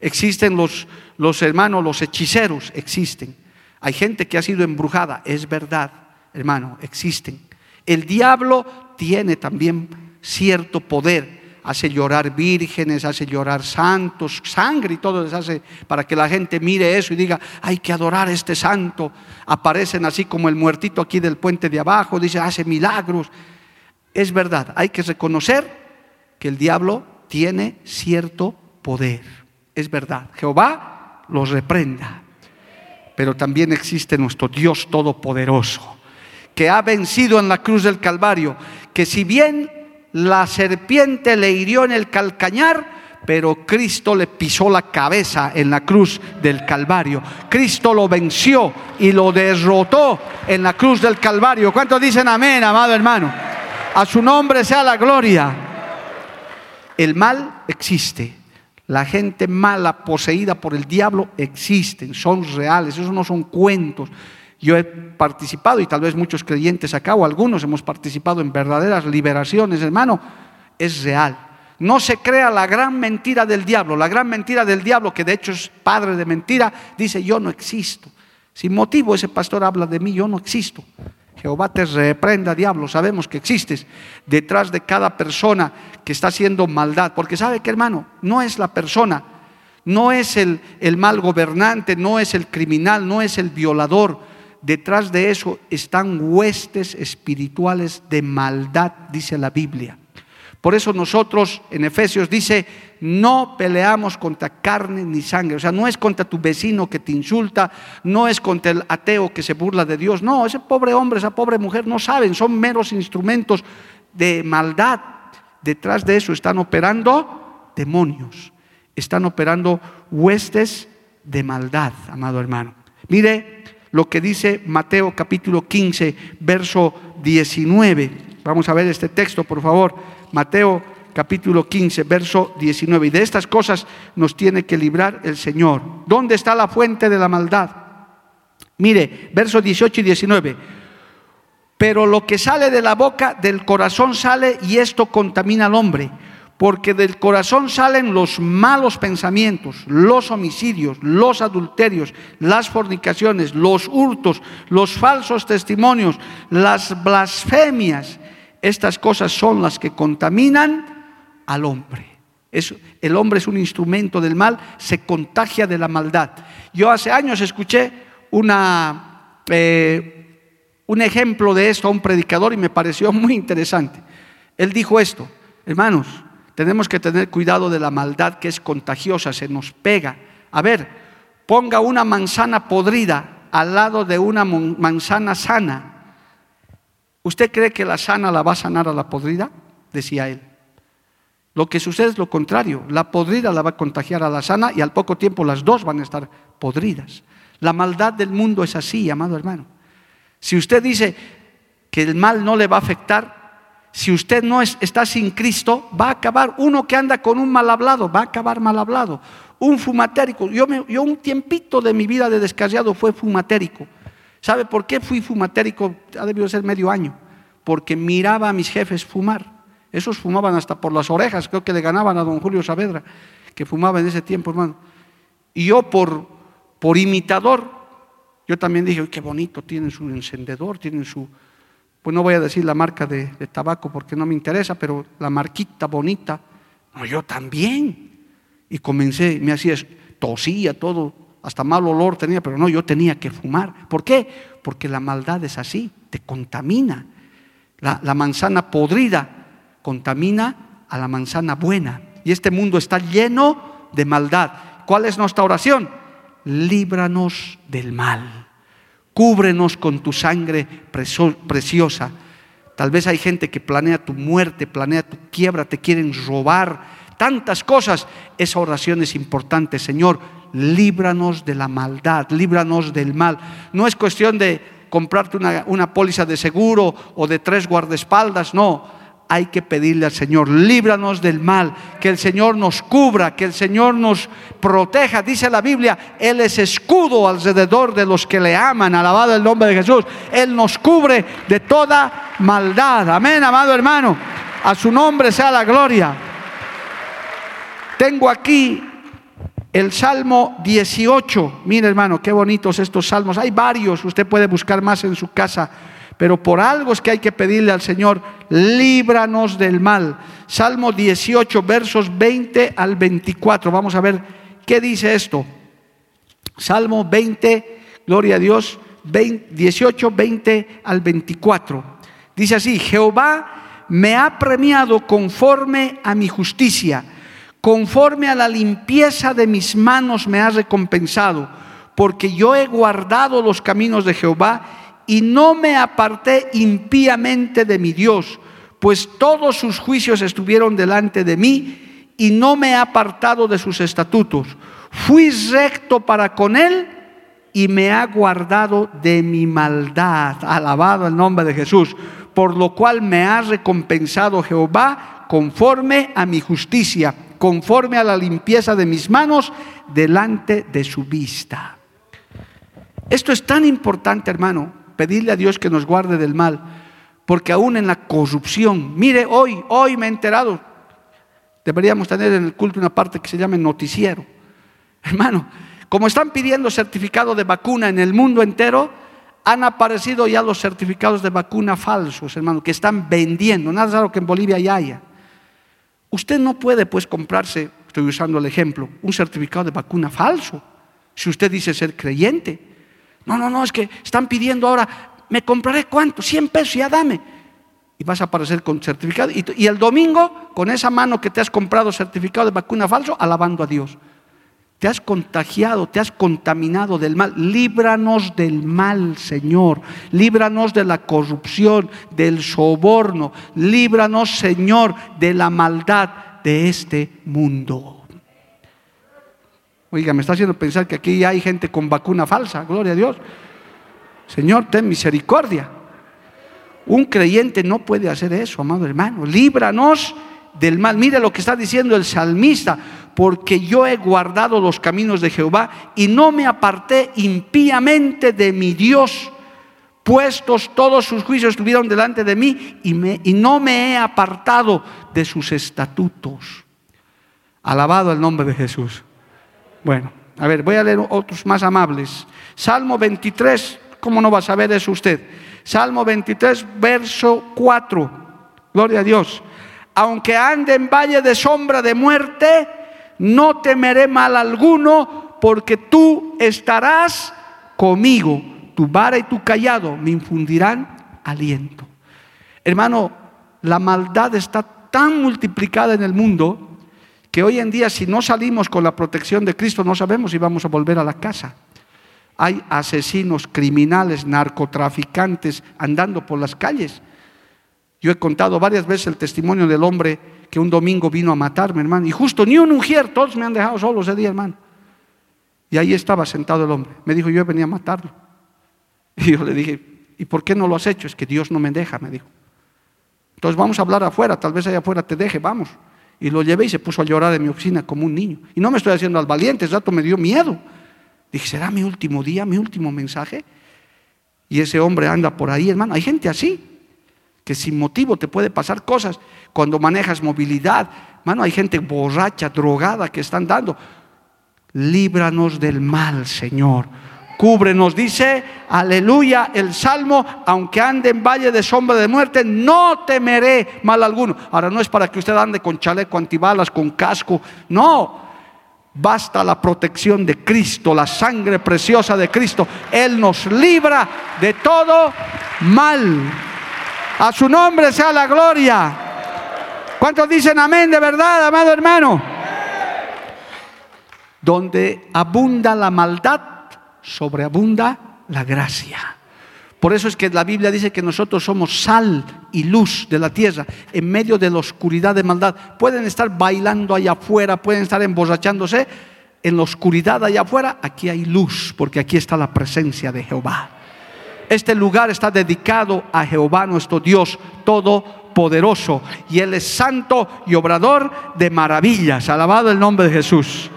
Existen los, los hermanos, los hechiceros existen. Hay gente que ha sido embrujada. Es verdad, hermano, existen. El diablo tiene también cierto poder hace llorar vírgenes, hace llorar santos, sangre y todo les hace para que la gente mire eso y diga, hay que adorar a este santo. Aparecen así como el muertito aquí del puente de abajo, dice, hace milagros. Es verdad, hay que reconocer que el diablo tiene cierto poder. Es verdad, Jehová los reprenda. Pero también existe nuestro Dios Todopoderoso, que ha vencido en la cruz del Calvario, que si bien la serpiente le hirió en el calcañar, pero Cristo le pisó la cabeza en la cruz del Calvario. Cristo lo venció y lo derrotó en la cruz del Calvario. ¿Cuántos dicen amén, amado hermano? A su nombre sea la gloria. El mal existe. La gente mala poseída por el diablo existen, son reales, esos no son cuentos. Yo he participado, y tal vez muchos creyentes acá o algunos hemos participado en verdaderas liberaciones, hermano, es real. No se crea la gran mentira del diablo. La gran mentira del diablo, que de hecho es padre de mentira, dice, yo no existo. Sin motivo ese pastor habla de mí, yo no existo. Jehová te reprenda, diablo, sabemos que existes detrás de cada persona que está haciendo maldad. Porque sabe que, hermano, no es la persona, no es el, el mal gobernante, no es el criminal, no es el violador detrás de eso están huestes espirituales de maldad, dice la Biblia. Por eso nosotros en Efesios dice, no peleamos contra carne ni sangre. O sea, no es contra tu vecino que te insulta, no es contra el ateo que se burla de Dios. No, ese pobre hombre, esa pobre mujer no saben, son meros instrumentos de maldad. Detrás de eso están operando demonios, están operando huestes de maldad, amado hermano. Mire, lo que dice Mateo capítulo 15, verso 19. Vamos a ver este texto, por favor. Mateo capítulo 15, verso 19. Y de estas cosas nos tiene que librar el Señor. ¿Dónde está la fuente de la maldad? Mire, verso 18 y 19. Pero lo que sale de la boca, del corazón sale y esto contamina al hombre porque del corazón salen los malos pensamientos, los homicidios, los adulterios, las fornicaciones, los hurtos, los falsos testimonios, las blasfemias. Estas cosas son las que contaminan al hombre. el hombre es un instrumento del mal, se contagia de la maldad. Yo hace años escuché una, eh, un ejemplo de esto a un predicador y me pareció muy interesante. Él dijo esto, hermanos, tenemos que tener cuidado de la maldad que es contagiosa, se nos pega. A ver, ponga una manzana podrida al lado de una manzana sana. ¿Usted cree que la sana la va a sanar a la podrida? Decía él. Lo que sucede es lo contrario. La podrida la va a contagiar a la sana y al poco tiempo las dos van a estar podridas. La maldad del mundo es así, amado hermano. Si usted dice que el mal no le va a afectar, si usted no está sin Cristo, va a acabar. Uno que anda con un mal hablado, va a acabar mal hablado. Un fumatérico. Yo, yo un tiempito de mi vida de descarriado fue fumatérico. ¿Sabe por qué fui fumatérico? Ha debido ser medio año. Porque miraba a mis jefes fumar. Esos fumaban hasta por las orejas. Creo que le ganaban a don Julio Saavedra, que fumaba en ese tiempo, hermano. Y yo por, por imitador, yo también dije, qué bonito, tienen su encendedor, tienen su, pues no voy a decir la marca de, tabaco porque no me interesa, pero la marquita bonita, no, yo también. Y comencé, me hacía, tosía todo, hasta mal olor tenía, pero no, yo tenía que fumar. ¿Por qué? Porque la maldad es así, te contamina. La, la manzana podrida contamina a la manzana buena. Y este mundo está lleno de maldad. ¿Cuál es nuestra oración? Líbranos del mal cúbrenos con tu sangre preciosa. Tal vez hay gente que planea tu muerte, planea tu quiebra, te quieren robar, tantas cosas. Esa oración es importante, Señor, líbranos de la maldad, líbranos del mal. No es cuestión de comprarte una, una póliza de seguro o de tres guardaespaldas, no hay que pedirle al Señor, líbranos del mal, que el Señor nos cubra, que el Señor nos proteja. Dice la Biblia, Él es escudo alrededor de los que le aman, alabado el nombre de Jesús. Él nos cubre de toda maldad. Amén, amado hermano. A su nombre sea la gloria. Tengo aquí el Salmo 18. Mire hermano, qué bonitos estos salmos. Hay varios, usted puede buscar más en su casa pero por algo es que hay que pedirle al Señor, líbranos del mal. Salmo 18, versos 20 al 24. Vamos a ver qué dice esto. Salmo 20, gloria a Dios, 18, 20 al 24. Dice así, Jehová me ha premiado conforme a mi justicia, conforme a la limpieza de mis manos me ha recompensado, porque yo he guardado los caminos de Jehová y no me aparté impíamente de mi Dios, pues todos sus juicios estuvieron delante de mí y no me he apartado de sus estatutos. Fui recto para con él y me ha guardado de mi maldad. Alabado el nombre de Jesús. Por lo cual me ha recompensado Jehová conforme a mi justicia, conforme a la limpieza de mis manos delante de su vista. Esto es tan importante, hermano, pedirle a Dios que nos guarde del mal, porque aún en la corrupción, mire, hoy, hoy me he enterado, deberíamos tener en el culto una parte que se llama noticiero. Hermano, como están pidiendo certificado de vacuna en el mundo entero, han aparecido ya los certificados de vacuna falsos, hermano, que están vendiendo. Nada raro que en Bolivia ya haya. Usted no puede, pues, comprarse, estoy usando el ejemplo, un certificado de vacuna falso, si usted dice ser creyente. No, no, no, es que están pidiendo ahora, me compraré cuánto, 100 pesos, ya dame. Y vas a aparecer con certificado. Y, el domingo, con esa mano que te has comprado certificado de vacuna falso, alabando a Dios. Te has contagiado, te has contaminado del mal. Líbranos del mal, Señor. Líbranos de la corrupción, del soborno. Líbranos, Señor, de la maldad de este mundo. Oiga, me está haciendo pensar que aquí hay gente con vacuna falsa, gloria a Dios. Señor, ten misericordia. Un creyente no puede hacer eso, amado hermano. Líbranos del mal. Mire lo que está diciendo el salmista, porque yo he guardado los caminos de Jehová y no me aparté impíamente de mi Dios. Puestos todos sus juicios estuvieron delante de mí y, me, y no me he apartado de sus estatutos. Alabado el nombre de Jesús. Bueno, a ver, voy a leer otros más amables. Salmo 23, ¿cómo no va a saber eso usted? Salmo 23, verso 4. Gloria a Dios. Aunque ande en valle de sombra de muerte, no temeré mal alguno, porque tú estarás conmigo. Tu vara y tu callado me infundirán aliento. Hermano, la maldad está tan multiplicada en el mundo que hoy en día si no salimos con la protección de Cristo no sabemos si vamos a volver a la casa. Hay asesinos, criminales, narcotraficantes andando por las calles. Yo he contado varias veces el testimonio del hombre que un domingo vino a matarme, hermano. Y justo ni un ujier, todos me han dejado solo ese día, hermano. Y ahí estaba sentado el hombre. Me dijo, yo venía a matarlo. Y yo le dije, ¿y por qué no lo has hecho? Es que Dios no me deja, me dijo. Entonces vamos a hablar afuera, tal vez allá afuera te deje, vamos. Y lo llevé y se puso a llorar en mi oficina como un niño. Y no me estoy haciendo al valiente, ese rato me dio miedo. Dije, ¿será mi último día, mi último mensaje? Y ese hombre anda por ahí, hermano. Hay gente así, que sin motivo te puede pasar cosas. Cuando manejas movilidad, hermano, hay gente borracha, drogada que están dando. Líbranos del mal, Señor. Cúbrenos, dice, aleluya, el salmo, aunque ande en valle de sombra de muerte, no temeré mal alguno. Ahora no es para que usted ande con chaleco antibalas, con casco, no, Basta la protección de Cristo, la sangre preciosa de Cristo. Él nos libra de todo mal. A su nombre sea la gloria. ¿Cuántos dicen amén de verdad, amado hermano? Donde abunda la maldad, sobreabunda la gracia. Por eso es que la Biblia dice que nosotros somos sal y luz de la tierra en medio de la oscuridad de maldad. Pueden estar bailando allá afuera, pueden estar emborrachándose. En la oscuridad allá afuera, aquí hay luz, porque aquí está la presencia de Jehová. Este lugar está dedicado a Jehová, nuestro Dios todopoderoso. Y Él es santo y obrador de maravillas. Alabado el nombre de Jesús.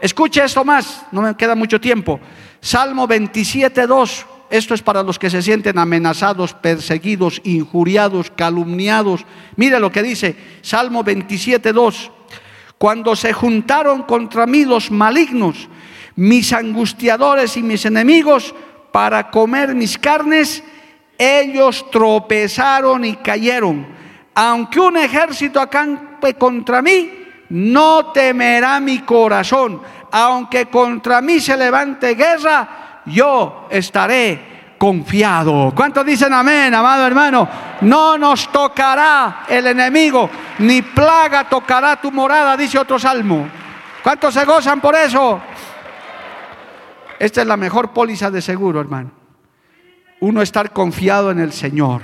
Escuche esto más, no me queda mucho tiempo. Salmo 27, 2. Esto es para los que se sienten amenazados, perseguidos, injuriados, calumniados. Mire lo que dice Salmo 27, 2. Cuando se juntaron contra mí los malignos, mis angustiadores y mis enemigos, para comer mis carnes, ellos tropezaron y cayeron. Aunque un ejército acampe contra mí, no temerá mi corazón. Aunque contra mí se levante guerra, yo estaré confiado. ¿Cuántos dicen amén, amado hermano? No nos tocará el enemigo, ni plaga tocará tu morada, dice otro salmo. ¿Cuántos se gozan por eso? Esta es la mejor póliza de seguro, hermano. Uno estar confiado en el Señor.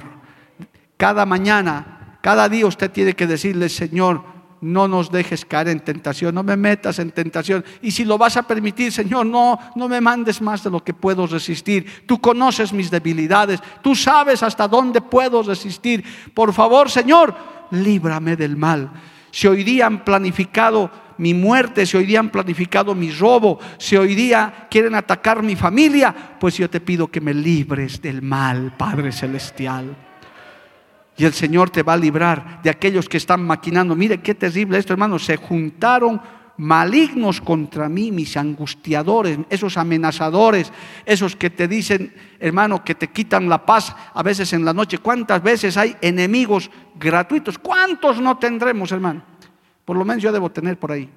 Cada mañana, cada día usted tiene que decirle, Señor, no nos dejes caer en tentación, no me metas en tentación. Y si lo vas a permitir, Señor, no, no me mandes más de lo que puedo resistir. Tú conoces mis debilidades, tú sabes hasta dónde puedo resistir. Por favor, Señor, líbrame del mal. Si hoy día han planificado mi muerte, si hoy día han planificado mi robo, si hoy día quieren atacar mi familia, pues yo te pido que me libres del mal, Padre Celestial. Y el Señor te va a librar de aquellos que están maquinando. Mire qué terrible esto, hermano. Se juntaron malignos contra mí, mis angustiadores, esos amenazadores, esos que te dicen, hermano, que te quitan la paz a veces en la noche. ¿Cuántas veces hay enemigos gratuitos? ¿Cuántos no tendremos, hermano? Por lo menos yo debo tener por ahí.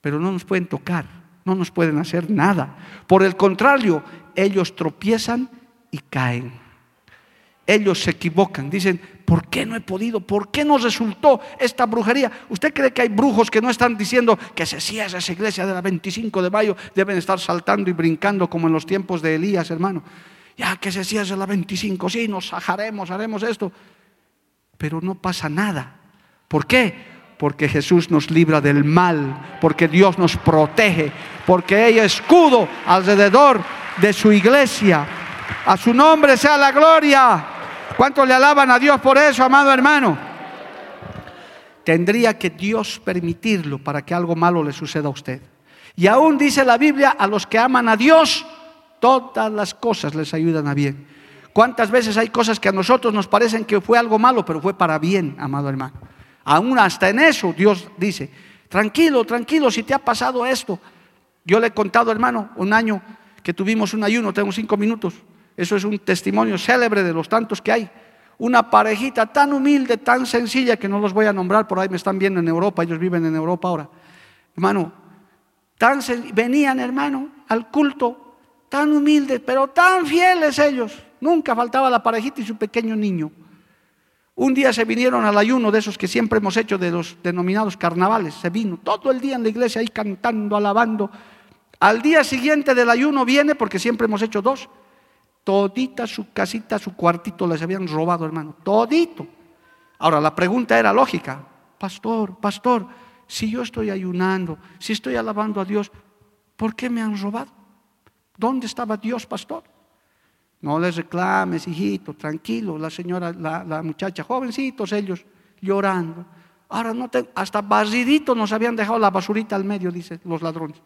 Pero no nos pueden tocar, no nos pueden hacer nada. Por el contrario, ellos tropiezan y caen ellos se equivocan, dicen, ¿por qué no he podido? ¿Por qué no resultó esta brujería? ¿Usted cree que hay brujos que no están diciendo que se cierra esa iglesia de la 25 de mayo? Deben estar saltando y brincando como en los tiempos de Elías, hermano. Ya que se cierra la 25, sí, nos sajaremos, haremos esto. Pero no pasa nada. ¿Por qué? Porque Jesús nos libra del mal, porque Dios nos protege, porque ella escudo alrededor de su iglesia. A su nombre sea la gloria. ¿Cuántos le alaban a Dios por eso, amado hermano? Tendría que Dios permitirlo para que algo malo le suceda a usted. Y aún dice la Biblia, a los que aman a Dios, todas las cosas les ayudan a bien. ¿Cuántas veces hay cosas que a nosotros nos parecen que fue algo malo, pero fue para bien, amado hermano? Aún hasta en eso Dios dice, tranquilo, tranquilo, si te ha pasado esto. Yo le he contado, hermano, un año que tuvimos un ayuno, tengo cinco minutos. Eso es un testimonio célebre de los tantos que hay. Una parejita tan humilde, tan sencilla, que no los voy a nombrar, por ahí me están viendo en Europa, ellos viven en Europa ahora. Hermano, tan venían, hermano, al culto, tan humildes, pero tan fieles ellos. Nunca faltaba la parejita y su pequeño niño. Un día se vinieron al ayuno de esos que siempre hemos hecho de los denominados carnavales. Se vino todo el día en la iglesia ahí cantando, alabando. Al día siguiente del ayuno viene, porque siempre hemos hecho dos, todita su casita, su cuartito les habían robado, hermano. Todito. Ahora, la pregunta era lógica. Pastor, pastor, si yo estoy ayunando, si estoy alabando a Dios, ¿por qué me han robado? ¿Dónde estaba Dios, pastor? No les reclames, hijito, tranquilo. La señora, la, muchacha, jovencitos ellos, llorando. Ahora no te, hasta barridito nos habían dejado la basurita al medio, dicen los ladrones.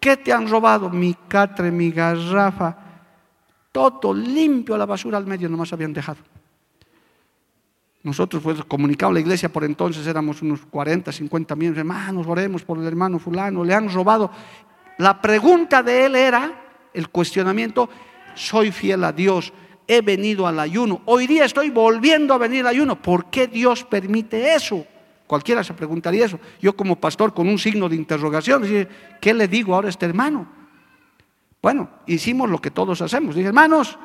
¿Qué te han robado? Mi catre, mi garrafa, todo limpio la basura al medio nomás habían dejado. Nosotros, pues, comunicado a la iglesia por entonces éramos unos 40, 50 miembros, hermanos, oremos por el hermano fulano, le han robado. La pregunta de él era, el cuestionamiento, soy fiel a Dios, he venido al ayuno, hoy día estoy volviendo a venir al ayuno, ¿por qué Dios permite eso? Cualquiera se preguntaría eso. Yo como pastor con un signo de interrogación, ¿qué le digo ahora a este hermano? Bueno, hicimos lo que todos hacemos. Dije, hermanos,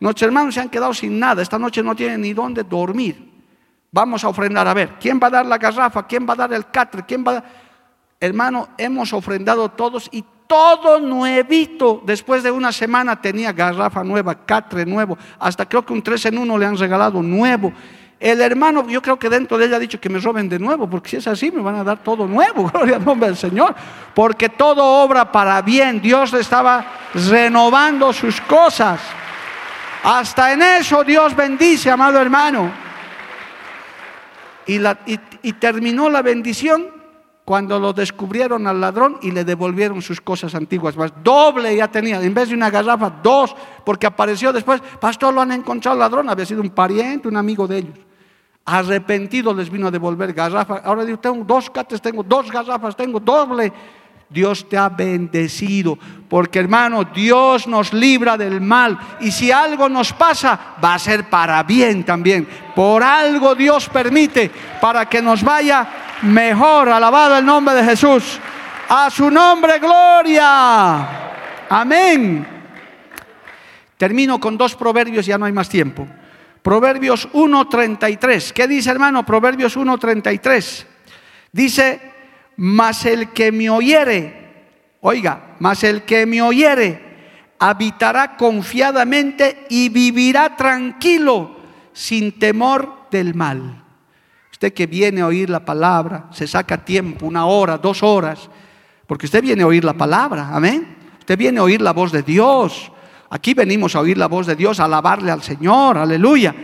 nuestros hermanos se han quedado sin nada, esta noche no tienen ni dónde dormir. Vamos a ofrendar, a ver, ¿quién va a dar la garrafa? ¿Quién va a dar el catre? ¿Quién va a Hermano, hemos ofrendado todos y todo nuevito. Después de una semana tenía garrafa nueva, catre nuevo. Hasta creo que un tres en uno le han regalado nuevo. El hermano, yo creo que dentro de ella ha dicho que me roben de nuevo, porque si es así me van a dar todo nuevo, gloria al nombre del Señor. Porque todo obra para bien. Dios le estaba renovando sus cosas. Hasta en eso Dios bendice, amado hermano. Y, terminó la bendición cuando lo descubrieron al ladrón y le devolvieron sus cosas antiguas. Más doble ya tenía, en vez de una garrafa, dos, porque apareció después, pastor, lo han encontrado ladrón, había sido un pariente, un amigo de ellos. Arrepentido les vino a devolver garrafa. Ahora digo, tengo dos cates, tengo dos garrafas, tengo doble. Dios te ha bendecido, porque hermano, Dios nos libra del mal. Y si algo nos pasa, va a ser para bien también. Por algo Dios permite, para que nos vaya mejor. Alabado el nombre de Jesús. A su nombre, gloria. Amén. Termino con dos proverbios, ya no hay más tiempo. Proverbios 1.33. ¿Qué dice hermano? Proverbios 1.33. Dice, mas el que me oyere, oiga, mas el que me oyere, habitará confiadamente y vivirá tranquilo, sin temor del mal. Usted que viene a oír la palabra, se saca tiempo, una hora, dos horas, porque usted viene a oír la palabra, amén. Usted viene a oír la voz de Dios. Aquí venimos a oír la voz de Dios, a alabarle al Señor, aleluya.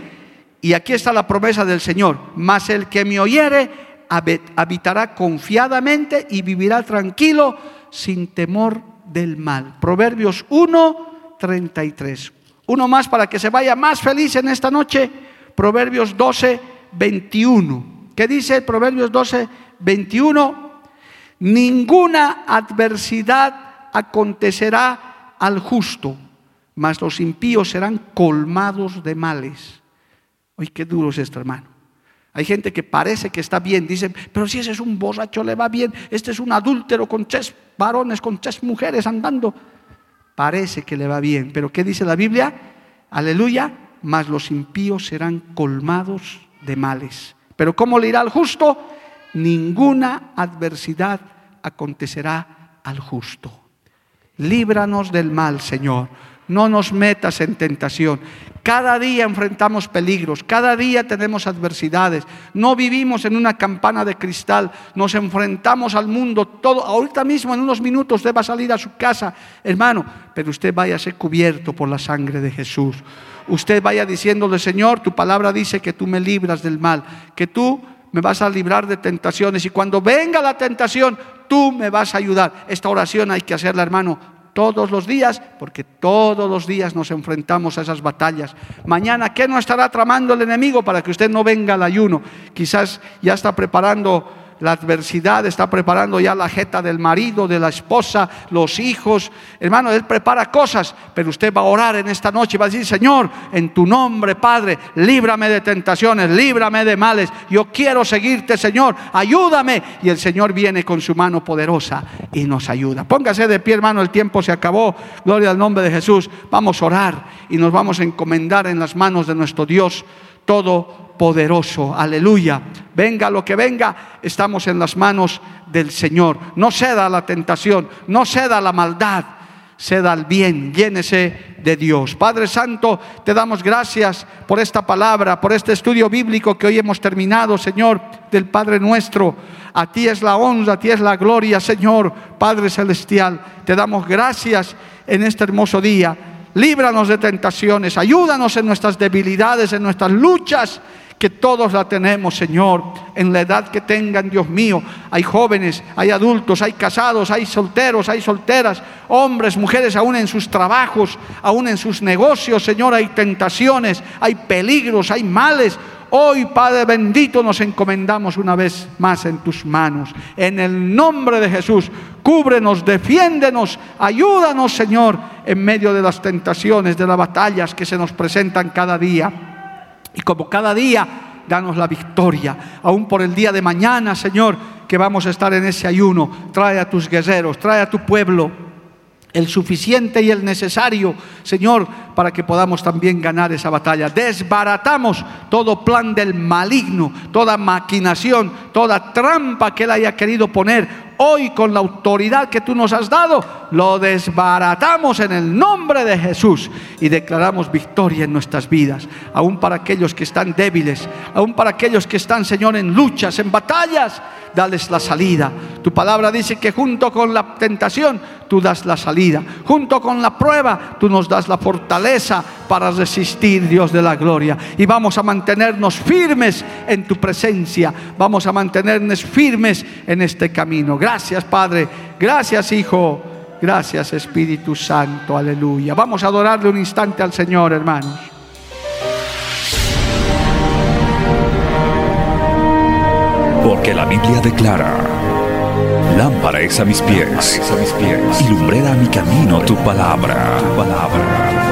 Y aquí está la promesa del Señor. Mas el que me oyere habitará confiadamente y vivirá tranquilo sin temor del mal. Proverbios 1, 33. Uno más para que se vaya más feliz en esta noche. Proverbios 12, 21. ¿Qué dice Proverbios 12, 21? Ninguna adversidad acontecerá al justo, mas los impíos serán colmados de males. Oye, qué duro es esto, hermano. Hay gente que parece que está bien, dicen, pero si ese es un borracho, le va bien. Este es un adúltero con tres varones, con tres mujeres andando. Parece que le va bien, pero ¿qué dice la Biblia? Aleluya, mas los impíos serán colmados de males. Pero ¿cómo le irá al justo? Ninguna adversidad acontecerá al justo. Líbranos del mal, Señor. No nos metas en tentación. Cada día enfrentamos peligros, cada día tenemos adversidades. No vivimos en una campana de cristal, nos enfrentamos al mundo todo. Ahorita mismo, en unos minutos, usted va a salir a su casa, hermano, pero usted vaya a ser cubierto por la sangre de Jesús. Usted vaya diciéndole, Señor, tu palabra dice que tú me libras del mal, que tú me vas a librar de tentaciones y cuando venga la tentación, tú me vas a ayudar. Esta oración hay que hacerla, hermano, todos los días, porque todos los días nos enfrentamos a esas batallas. Mañana, ¿qué no estará tramando el enemigo para que usted no venga al ayuno? Quizás ya está preparando la adversidad, está preparando ya la jeta del marido, de la esposa, los hijos. Hermano, Él prepara cosas, pero usted va a orar en esta noche y va a decir, Señor, en tu nombre, Padre, líbrame de tentaciones, líbrame de males. Yo quiero seguirte, Señor, ayúdame. Y el Señor viene con su mano poderosa y nos ayuda. Póngase de pie, hermano, el tiempo se acabó. Gloria al nombre de Jesús. Vamos a orar y nos vamos a encomendar en las manos de nuestro Dios todopoderoso. Aleluya. Venga lo que venga, estamos en las manos del Señor. No ceda a la tentación, no ceda a la maldad, ceda al bien, llénese de Dios. Padre Santo, te damos gracias por esta palabra, por este estudio bíblico que hoy hemos terminado, Señor, del Padre nuestro. A ti es la honra, a ti es la gloria, Señor, Padre Celestial. Te damos gracias en este hermoso día líbranos de tentaciones, ayúdanos en nuestras debilidades, en nuestras luchas, que todos la tenemos, Señor, en la edad que tengan, Dios mío. Hay jóvenes, hay adultos, hay casados, hay solteros, hay solteras, hombres, mujeres, aún en sus trabajos, aún en sus negocios, Señor, hay tentaciones, hay peligros, hay males. Hoy, Padre bendito, nos encomendamos una vez más en tus manos. En el nombre de Jesús, cúbrenos, defiéndenos, ayúdanos, Señor, en medio de las tentaciones, de las batallas que se nos presentan cada día. Y como cada día, danos la victoria. Aún por el día de mañana, Señor, que vamos a estar en ese ayuno. Trae a tus guerreros, trae a tu pueblo el suficiente y el necesario, Señor, para que podamos también ganar esa batalla. Desbaratamos todo plan del maligno, toda maquinación, toda trampa que él haya querido poner. Hoy con la autoridad que tú nos has dado, lo desbaratamos en el nombre de Jesús y declaramos victoria en nuestras vidas, aún para aquellos que están débiles, aún para aquellos que están, Señor, en luchas, en batallas dales la salida. Tu palabra dice que junto con la tentación tú das la salida. Junto con la prueba tú nos das la fortaleza para resistir, Dios de la gloria. Y vamos a mantenernos firmes en tu presencia. Vamos a mantenernos firmes en este camino. Gracias, Padre. Gracias, Hijo. Gracias, Espíritu Santo. Aleluya. Vamos a adorarle un instante al Señor, hermanos. Porque la Biblia declara, lámpara es a mis pies, a mis pies y lumbrera a mi camino tu palabra. tu palabra.